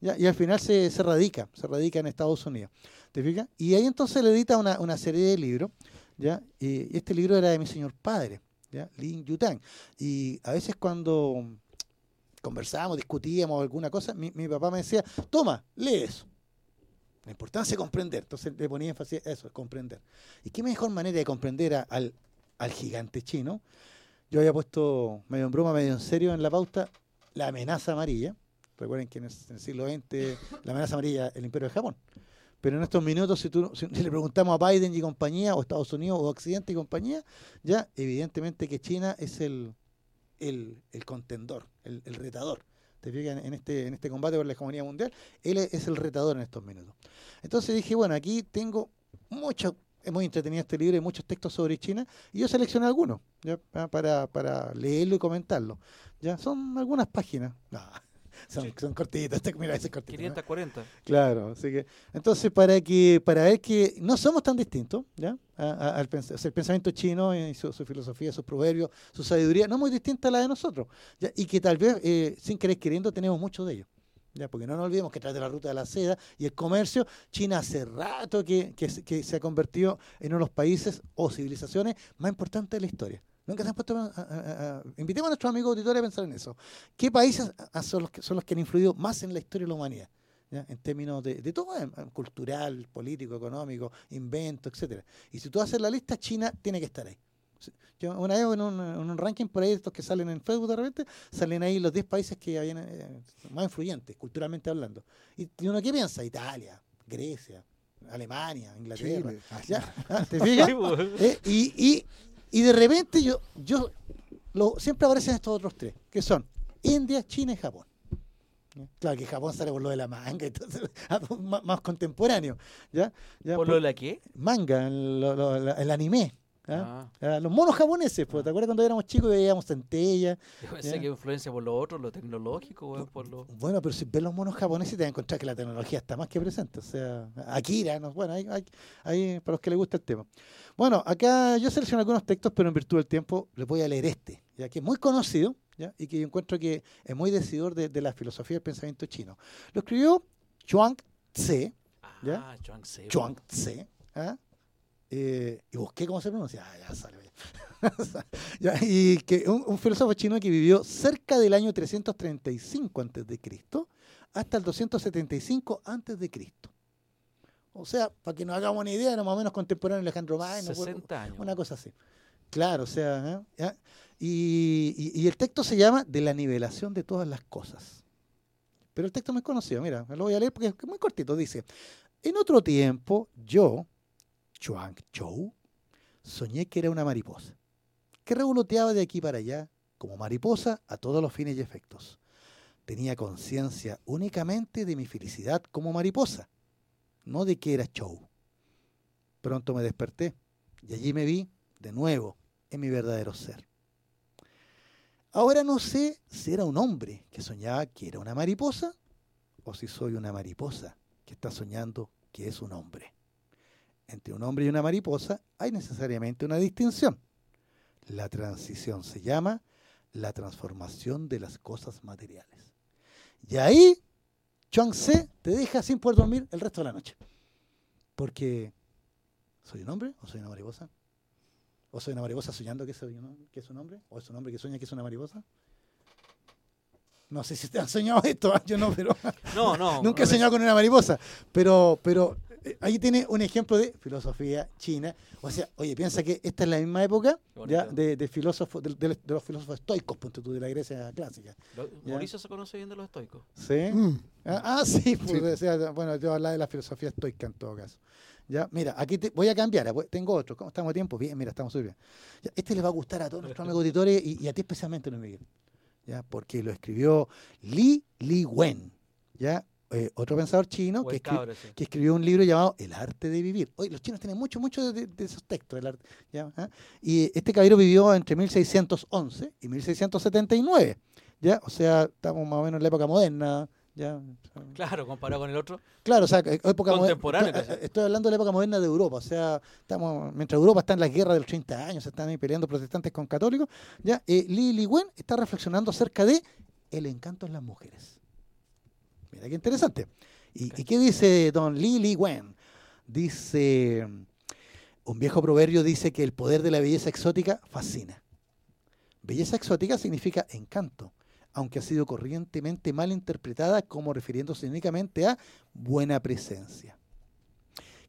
¿ya? y al final se, se, radica, se radica en Estados Unidos. ¿Te fijas? Y ahí entonces le edita una, una serie de libros, ¿ya? Y este libro era de mi señor padre, ¿ya? Lin Yutang. Y a veces cuando conversábamos, discutíamos alguna cosa, mi, mi papá me decía, toma, lee eso. La importancia es comprender. Entonces le ponía énfasis a eso, es comprender. ¿Y qué mejor manera de comprender al, gigante chino? Yo había puesto medio en broma, medio en serio en la pauta la amenaza amarilla. Recuerden que en el, siglo XX la amenaza amarilla el imperio de Japón. Pero en estos minutos, si, tú, si, le preguntamos a Biden y compañía, o Estados Unidos, o Occidente y compañía, ya evidentemente que China es el, el, contendor, el retador en este, en este combate por la hegemonía mundial, él es el retador en estos minutos. Entonces dije, bueno, aquí tengo mucho, es muy entretenido este libro, hay muchos textos sobre China, y yo seleccioné algunos. Para, para leerlo y comentarlo. ¿ya? Son algunas páginas. son, son cortitas, este, mira, ese es cortito. 540. Claro, así que, entonces para que, para ver que no somos tan distintos, ¿ya? al el pensamiento chino y su, filosofía, sus proverbios, su sabiduría, no muy distinta a la de nosotros, ¿ya? y que tal vez, eh, sin querer queriendo, tenemos mucho de ellos. ¿ya? Porque no nos olvidemos que tras de la ruta de la seda y el comercio, China hace rato que, que, que se ha convertido en uno de los países o civilizaciones más importantes de la historia. Nunca se han puesto a, invitemos a nuestros amigos auditores a pensar en eso. ¿Qué países son los, que, son los que han influido más en la historia de la humanidad? En términos de, de todo, cultural, político, económico, invento, etcétera. Y si tú haces la lista, China tiene que estar ahí. Yo una vez en un, ranking por ahí, estos que salen en Facebook de repente, salen ahí los 10 países que habían eh, más influyentes, culturalmente hablando. Y, uno qué piensa, Italia, Grecia, Alemania, Inglaterra. ¿Ah, ¿Te fijas? Eh, y, y y de repente yo, yo lo, siempre aparecen estos otros tres, que son India, China y Japón. Claro que Japón sale por lo de la manga, entonces, más, contemporáneo. ¿ya? ¿Por lo de la qué? Manga, el anime. ¿ah? Ah. Los monos japoneses, pues, ¿te acuerdas cuando éramos chicos y veíamos centella? Yo pensé que influencia por lo otro, lo tecnológico, por lo... Bueno, pero si ves los monos japoneses te vas a encontrar que la tecnología está más que presente. O sea, Akira, ¿no? bueno, hay, hay, para los que les gusta el tema. Bueno, acá yo seleccioné algunos textos, pero en virtud del tiempo les voy a leer este, ya que es muy conocido ¿ya? y que yo encuentro que es muy decidor de, la filosofía del pensamiento chino. Lo escribió Chuang Tse. ¿ya? Ah, Chuang Tse. Chuang Tse. ¿ah? Eh, y busqué cómo se pronuncia. Ah, ya sale. y que un, filósofo chino que vivió cerca del año 335 a.C. hasta el 275 a.C. O sea, para que nos hagamos una idea, era más o menos contemporáneo Alejandro Magno. 60 años. Una cosa así. Claro, o sea, ¿eh? Y, y, el texto se llama De la nivelación de todas las cosas. Pero el texto no es conocido, mira, lo voy a leer porque es muy cortito. Dice, en otro tiempo yo, Chuang Chou, soñé que era una mariposa, que revoloteaba de aquí para allá, como mariposa a todos los fines y efectos. Tenía conciencia únicamente de mi felicidad como mariposa, no de que era Chou. Pronto me desperté y allí me vi de nuevo en mi verdadero ser. Ahora no sé si era un hombre que soñaba que era una mariposa o si soy una mariposa que está soñando que es un hombre entre un hombre y una mariposa hay necesariamente una distinción. La transición se llama la transformación de las cosas materiales. Y ahí, Chuang Tse te deja sin poder dormir el resto de la noche. Porque, ¿soy un hombre o soy una mariposa? ¿O soy una mariposa soñando que, soy que es un hombre? ¿O es un hombre que sueña que es una mariposa? No sé si te han soñado esto, yo no, pero. No, no. nunca he soñado con una mariposa. Pero, pero ahí tiene un ejemplo de filosofía china. O sea, oye, piensa que esta es la misma época ¿ya? De, filósofos, de, los filósofos estoicos, punto tú, de la Grecia clásica. Mauricio se conoce bien de los estoicos. Sí. Mm. Ah, ah, sí, pues, bueno, yo hablaba de la filosofía estoica en todo caso. Ya, mira, aquí te, voy a cambiar, tengo otro. ¿Cómo estamos a tiempo? Bien, mira, estamos muy bien. este le va a gustar a todos nuestros amigos auditores y, a ti especialmente, Luis Miguel. ¿ya? Porque lo escribió Li Li Wen, ¿ya? Eh, otro pensador chino que, escribió un libro llamado El arte de vivir. Hoy los chinos tienen mucho, mucho de, esos textos. ¿Ah? Y este caballero vivió entre 1611 y 1679. ¿ya? O sea, estamos más o menos en la época moderna. ¿ya? Claro, comparado con el otro. Claro, o sea, época contemporánea. Estoy hablando de la época moderna de Europa. O sea, estamos mientras Europa está en la guerra de los 30 años, se están ahí peleando protestantes con católicos. ¿ya? Eh, Li Li Wen está reflexionando acerca de el encanto en las mujeres. Mira qué interesante. ¿Y, qué dice don Li Wen? Dice, un viejo proverbio dice que el poder de la belleza exótica fascina. Belleza exótica significa encanto, aunque ha sido corrientemente mal interpretada como refiriéndose únicamente a buena presencia.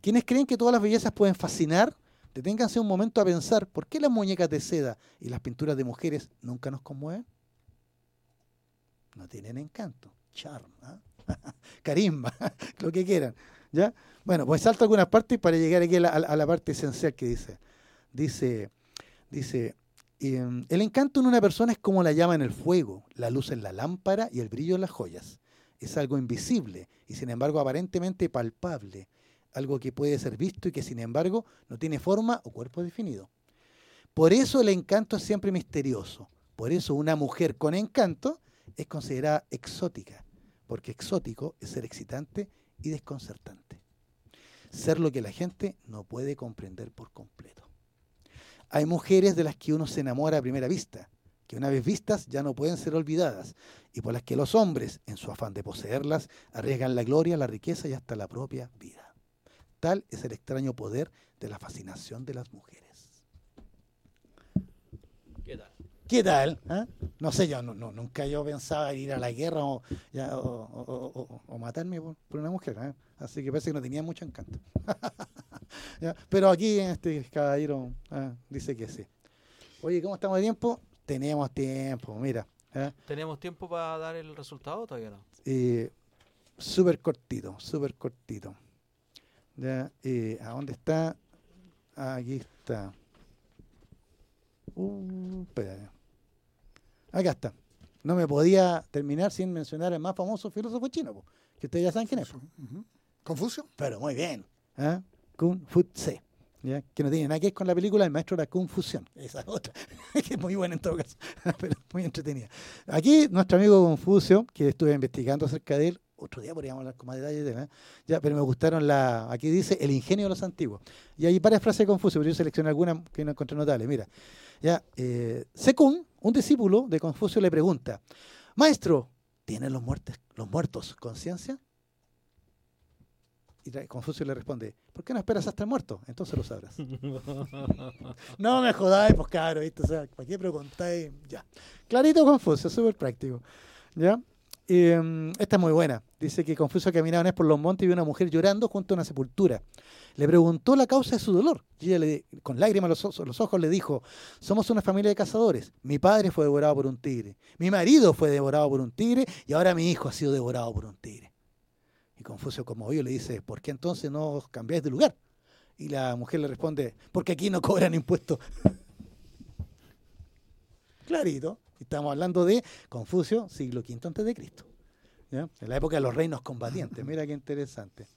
Quienes creen que todas las bellezas pueden fascinar, deténganse un momento a pensar por qué las muñecas de seda y las pinturas de mujeres nunca nos conmueven. No tienen encanto, charm. ¿ah? carisma, lo que quieran. ¿ya? Bueno, pues salto algunas partes para llegar aquí a la, parte esencial que dice. Dice, dice em, el encanto en una persona es como la llama en el fuego, la luz en la lámpara y el brillo en las joyas. Es algo invisible y sin embargo aparentemente palpable, algo que puede ser visto y que sin embargo no tiene forma o cuerpo definido. Por eso el encanto es siempre misterioso. Por eso una mujer con encanto es considerada exótica porque exótico es ser excitante y desconcertante. Ser lo que la gente no puede comprender por completo. Hay mujeres de las que uno se enamora a primera vista, que una vez vistas ya no pueden ser olvidadas, y por las que los hombres, en su afán de poseerlas, arriesgan la gloria, la riqueza y hasta la propia vida. Tal es el extraño poder de la fascinación de las mujeres. ¿Qué tal? ¿Ah? No sé, yo no, nunca yo pensaba ir a la guerra o, matarme por, una mujer. ¿eh? Así que parece que no tenía mucho encanto. Pero aquí este caballero ¿ah? dice que sí. Oye, ¿cómo estamos de tiempo? Tenemos tiempo, mira. ¿eh? ¿Tenemos tiempo para dar el resultado todavía no? Eh, súper cortito, súper cortito. ¿Ya? ¿A dónde está? Aquí está. Uh, Acá está. No me podía terminar sin mencionar el más famoso filósofo chino, que ustedes ya saben quién es. ¿Confucio? Pero muy bien. ¿eh? Kung Fu Tse. ¿ya? que no tiene nada que ver con la película El Maestro de la Confusión. Esa es otra, que es muy buena en todo caso, pero muy entretenida. Aquí nuestro amigo Confucio, que estuve investigando acerca de él, otro día podríamos hablar con más detalles de él, ¿eh? ya, pero me gustaron la. Aquí dice el ingenio de los antiguos. Y hay varias frases de Confucio, pero yo seleccioné algunas que no encontré notables. Mira, ya, eh, Sekun, un discípulo de Confucio, le pregunta: Maestro, ¿tienen los muertos, los muertos conciencia? Y Confucio le responde: ¿Por qué no esperas hasta el muerto? Entonces lo sabrás. no me jodáis, pues claro, ¿viste? O sea, ¿para qué preguntáis? Ya. Clarito Confucio, súper práctico. ¿Ya? Eh, esta es muy buena. Dice que Confucio caminaba una vez por los montes y vio una mujer llorando junto a una sepultura. Le preguntó la causa de su dolor. Y ella, le, con lágrimas los, los, ojos, le dijo, somos una familia de cazadores. Mi padre fue devorado por un tigre. Mi marido fue devorado por un tigre y ahora mi hijo ha sido devorado por un tigre. Y Confucio, como yo, le dice, ¿por qué entonces no os cambiáis de lugar? Y la mujer le responde, porque aquí no cobran impuestos. Clarito. Estamos hablando de Confucio, siglo V antes de Cristo. ¿ya? En la época de los reinos combatientes. Mira qué interesante.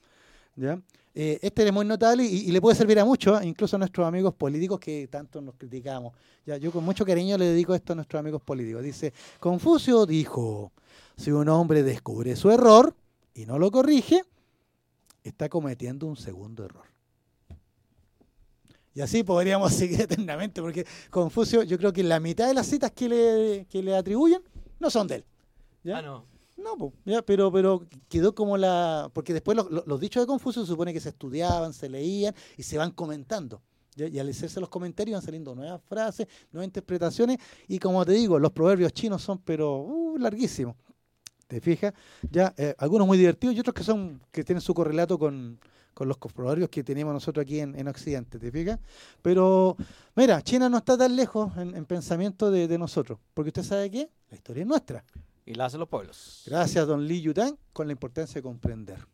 ¿ya? Eh, este es muy notable y, y, le puede servir a muchos, incluso a nuestros amigos políticos que tanto nos criticamos. ¿ya? Yo con mucho cariño le dedico esto a nuestros amigos políticos. Dice, Confucio dijo, si un hombre descubre su error y no lo corrige, está cometiendo un segundo error. Y así podríamos seguir eternamente, porque Confucio, yo creo que la mitad de las citas que le, que le atribuyen no son de él. ¿ya? Ah, no. No, pues, ya, pero, pero quedó como la... Porque después los, los, dichos de Confucio se supone que se estudiaban, se leían y se van comentando. ¿ya? Y al hacerse los comentarios van saliendo nuevas frases, nuevas interpretaciones. Y como te digo, los proverbios chinos son pero uh, larguísimos. ¿Te fijas? Ya, eh, algunos muy divertidos y otros que son que tienen su correlato con, con los proverbios que tenemos nosotros aquí en, en, Occidente, ¿te fijas? Pero, mira, China no está tan lejos en, en pensamiento de, de, nosotros, porque usted sabe que la historia es nuestra. Y la hacen los pueblos. Gracias, don Li Yutang, con la importancia de comprender.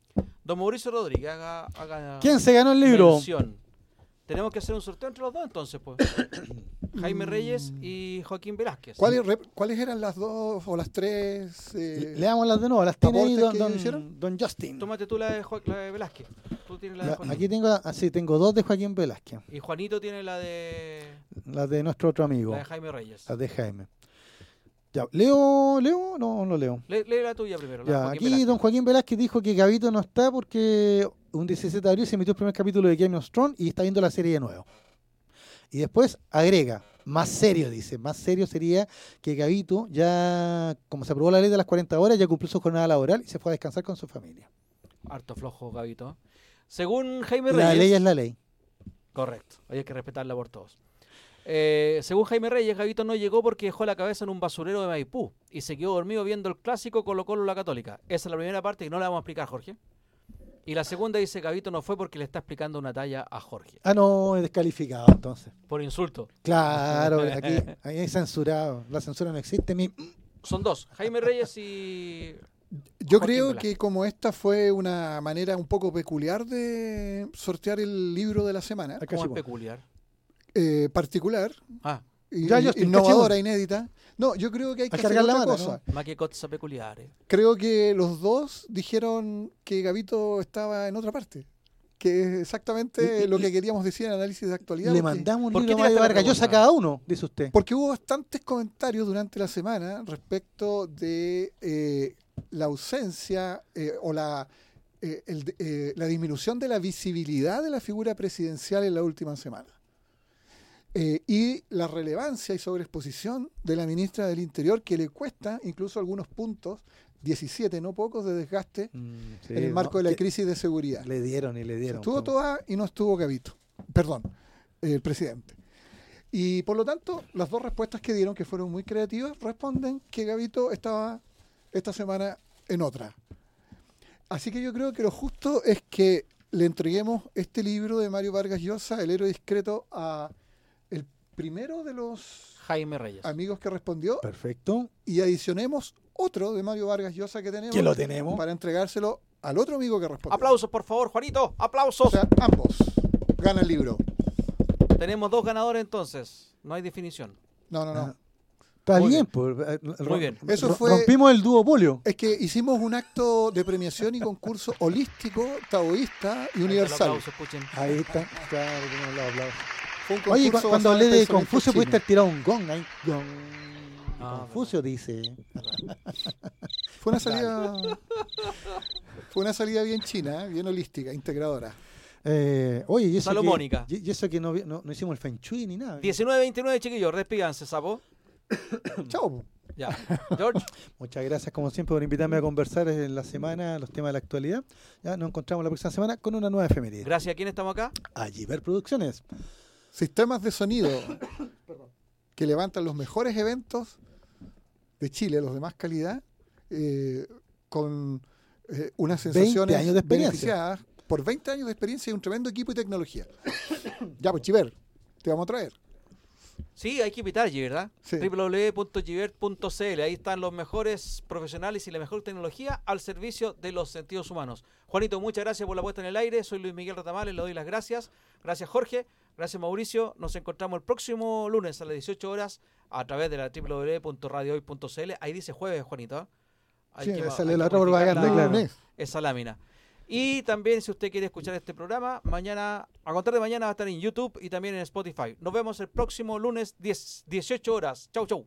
Don Mauricio Rodríguez, haga... haga ¿Quién se ganó el libro? Mención. Tenemos que hacer un sorteo entre los dos entonces, pues. Jaime Reyes y Joaquín Velázquez. ¿Cuáles, ¿Cuáles, eran las dos o las tres? Eh, Leamos las de nuevo, las tiene ahí don, don, don, Justin. Tómate tú la de, jo la de Velázquez. Tú tienes la de Joaquín. Aquí tengo, así, tengo dos de Joaquín Velázquez. Y Juanito tiene la de... La de nuestro otro amigo. La de Jaime Reyes. La de Jaime. Ya, ¿leo? ¿Leo? No, no leo. Le, lee la tuya primero. La ya, aquí Velázquez. don Joaquín Velázquez dijo que Gavito no está porque un 17 de abril se emitió el primer capítulo de Game of Thrones y está viendo la serie de nuevo. Y después agrega, más serio, dice, más serio sería que Gavito ya, como se aprobó la ley de las 40 horas, ya cumplió su jornada laboral y se fue a descansar con su familia. Harto flojo, Gavito. Según Jaime Reyes... La ley es la ley. Correcto, hay que respetarla por todos. Eh, según Jaime Reyes, Gavito no llegó porque dejó la cabeza en un basurero de Maipú y se quedó dormido viendo el clásico Colo Colo la Católica. Esa es la primera parte y no la vamos a explicar, Jorge. Y la segunda dice Gavito no fue porque le está explicando una talla a Jorge. Ah, no, es descalificado entonces. Por insulto. Claro, aquí, aquí hay censurado. La censura no existe. Mi... Son dos, Jaime Reyes y... Yo creo que como esta fue una manera un poco peculiar de sortear el libro de la semana. ¿Cómo es peculiar? Eh, particular. Ah. Y, ya, innovadora, inédita. No, yo creo que hay que hacer otra mano, cosa. ¿no? Peculiare. Creo que los dos dijeron que Gavito estaba en otra parte. Que es exactamente y, y, lo que queríamos decir en análisis de actualidad. Le mandamos un libro Mario Vargas Llosa a cada uno, dice usted. Porque hubo bastantes comentarios durante la semana respecto de eh, la ausencia eh, o la, eh, el, la disminución de la visibilidad de la figura presidencial en la última semana. Eh, y la relevancia y sobreexposición de la ministra del Interior, que le cuesta incluso algunos puntos, 17, no pocos, de desgaste mm, sí, en el marco no, de la crisis de seguridad. Le dieron y le dieron. Estuvo Toa y no estuvo Gavito. Perdón, el presidente. Y por lo tanto, las dos respuestas que dieron, que fueron muy creativas, responden que Gavito estaba esta semana en otra. Así que yo creo que lo justo es que le entreguemos este libro de Mario Vargas Llosa, El héroe discreto, a primero de los Jaime Reyes. amigos que respondió. Perfecto. Y adicionemos otro de Mario Vargas Llosa que tenemos. Que lo tenemos. Para entregárselo al otro amigo que respondió. Aplausos, por favor, Juanito. Aplausos. O sea, ambos. Gana el libro. Tenemos dos ganadores entonces. No hay definición. No, no, no. Ah. Está Muy bien, bien. pues, eh, Muy ro- bien. Eso fue- rompimos el duopolio. Es que hicimos un acto de premiación y concurso holístico, taoísta y universal. Aplausos, escuchen. Ahí está, claro, tenemos los aplausos. Fue un Oye, cu- cuando hablé de Confucio, pudiste haber tirado un gong ahí. Gong. Ah, Confucio dice. Fue una salida. Fue una salida bien china, ¿eh? bien holística, integradora. Eh, oye, y eso, que, Salomónica. y, y eso que no, vi- no, no hicimos el Feng Shui ni nada. 19-29, chiquillos, despídanse, sapo. Chao. Ya. George, Muchas gracias, como siempre, por invitarme a conversar en la semana los temas de la actualidad. Ya nos encontramos la próxima semana con una nueva efeméride. gracias. ¿A quién estamos acá? Allí ver Producciones. Sistemas de sonido que levantan los mejores eventos de Chile, los de más calidad, eh, con eh, unas 20 sensaciones años de experiencia. beneficiadas por 20 años de experiencia y un tremendo equipo y tecnología. ya, pues Chiver, te vamos a traer. Sí, hay que invitar allí, ¿verdad? Sí. www.givert.cl. Ahí están los mejores profesionales y la mejor tecnología al servicio de los sentidos humanos. Juanito, muchas gracias por la puesta en el aire. Soy Luis Miguel Ratamales, le doy las gracias. Gracias, Jorge. Gracias, Mauricio. Nos encontramos el próximo lunes a las 18 horas a través de la www.radiohoy.cl. Ahí dice jueves, Juanito. ¿eh? Hay Sí, que sale hay la que propaganda, la- claro. Esa lámina. Y también, si usted quiere escuchar este programa, mañana, a contar de mañana va a estar en YouTube y también en Spotify. Nos vemos el próximo lunes 10, 18 horas. Chau, chau.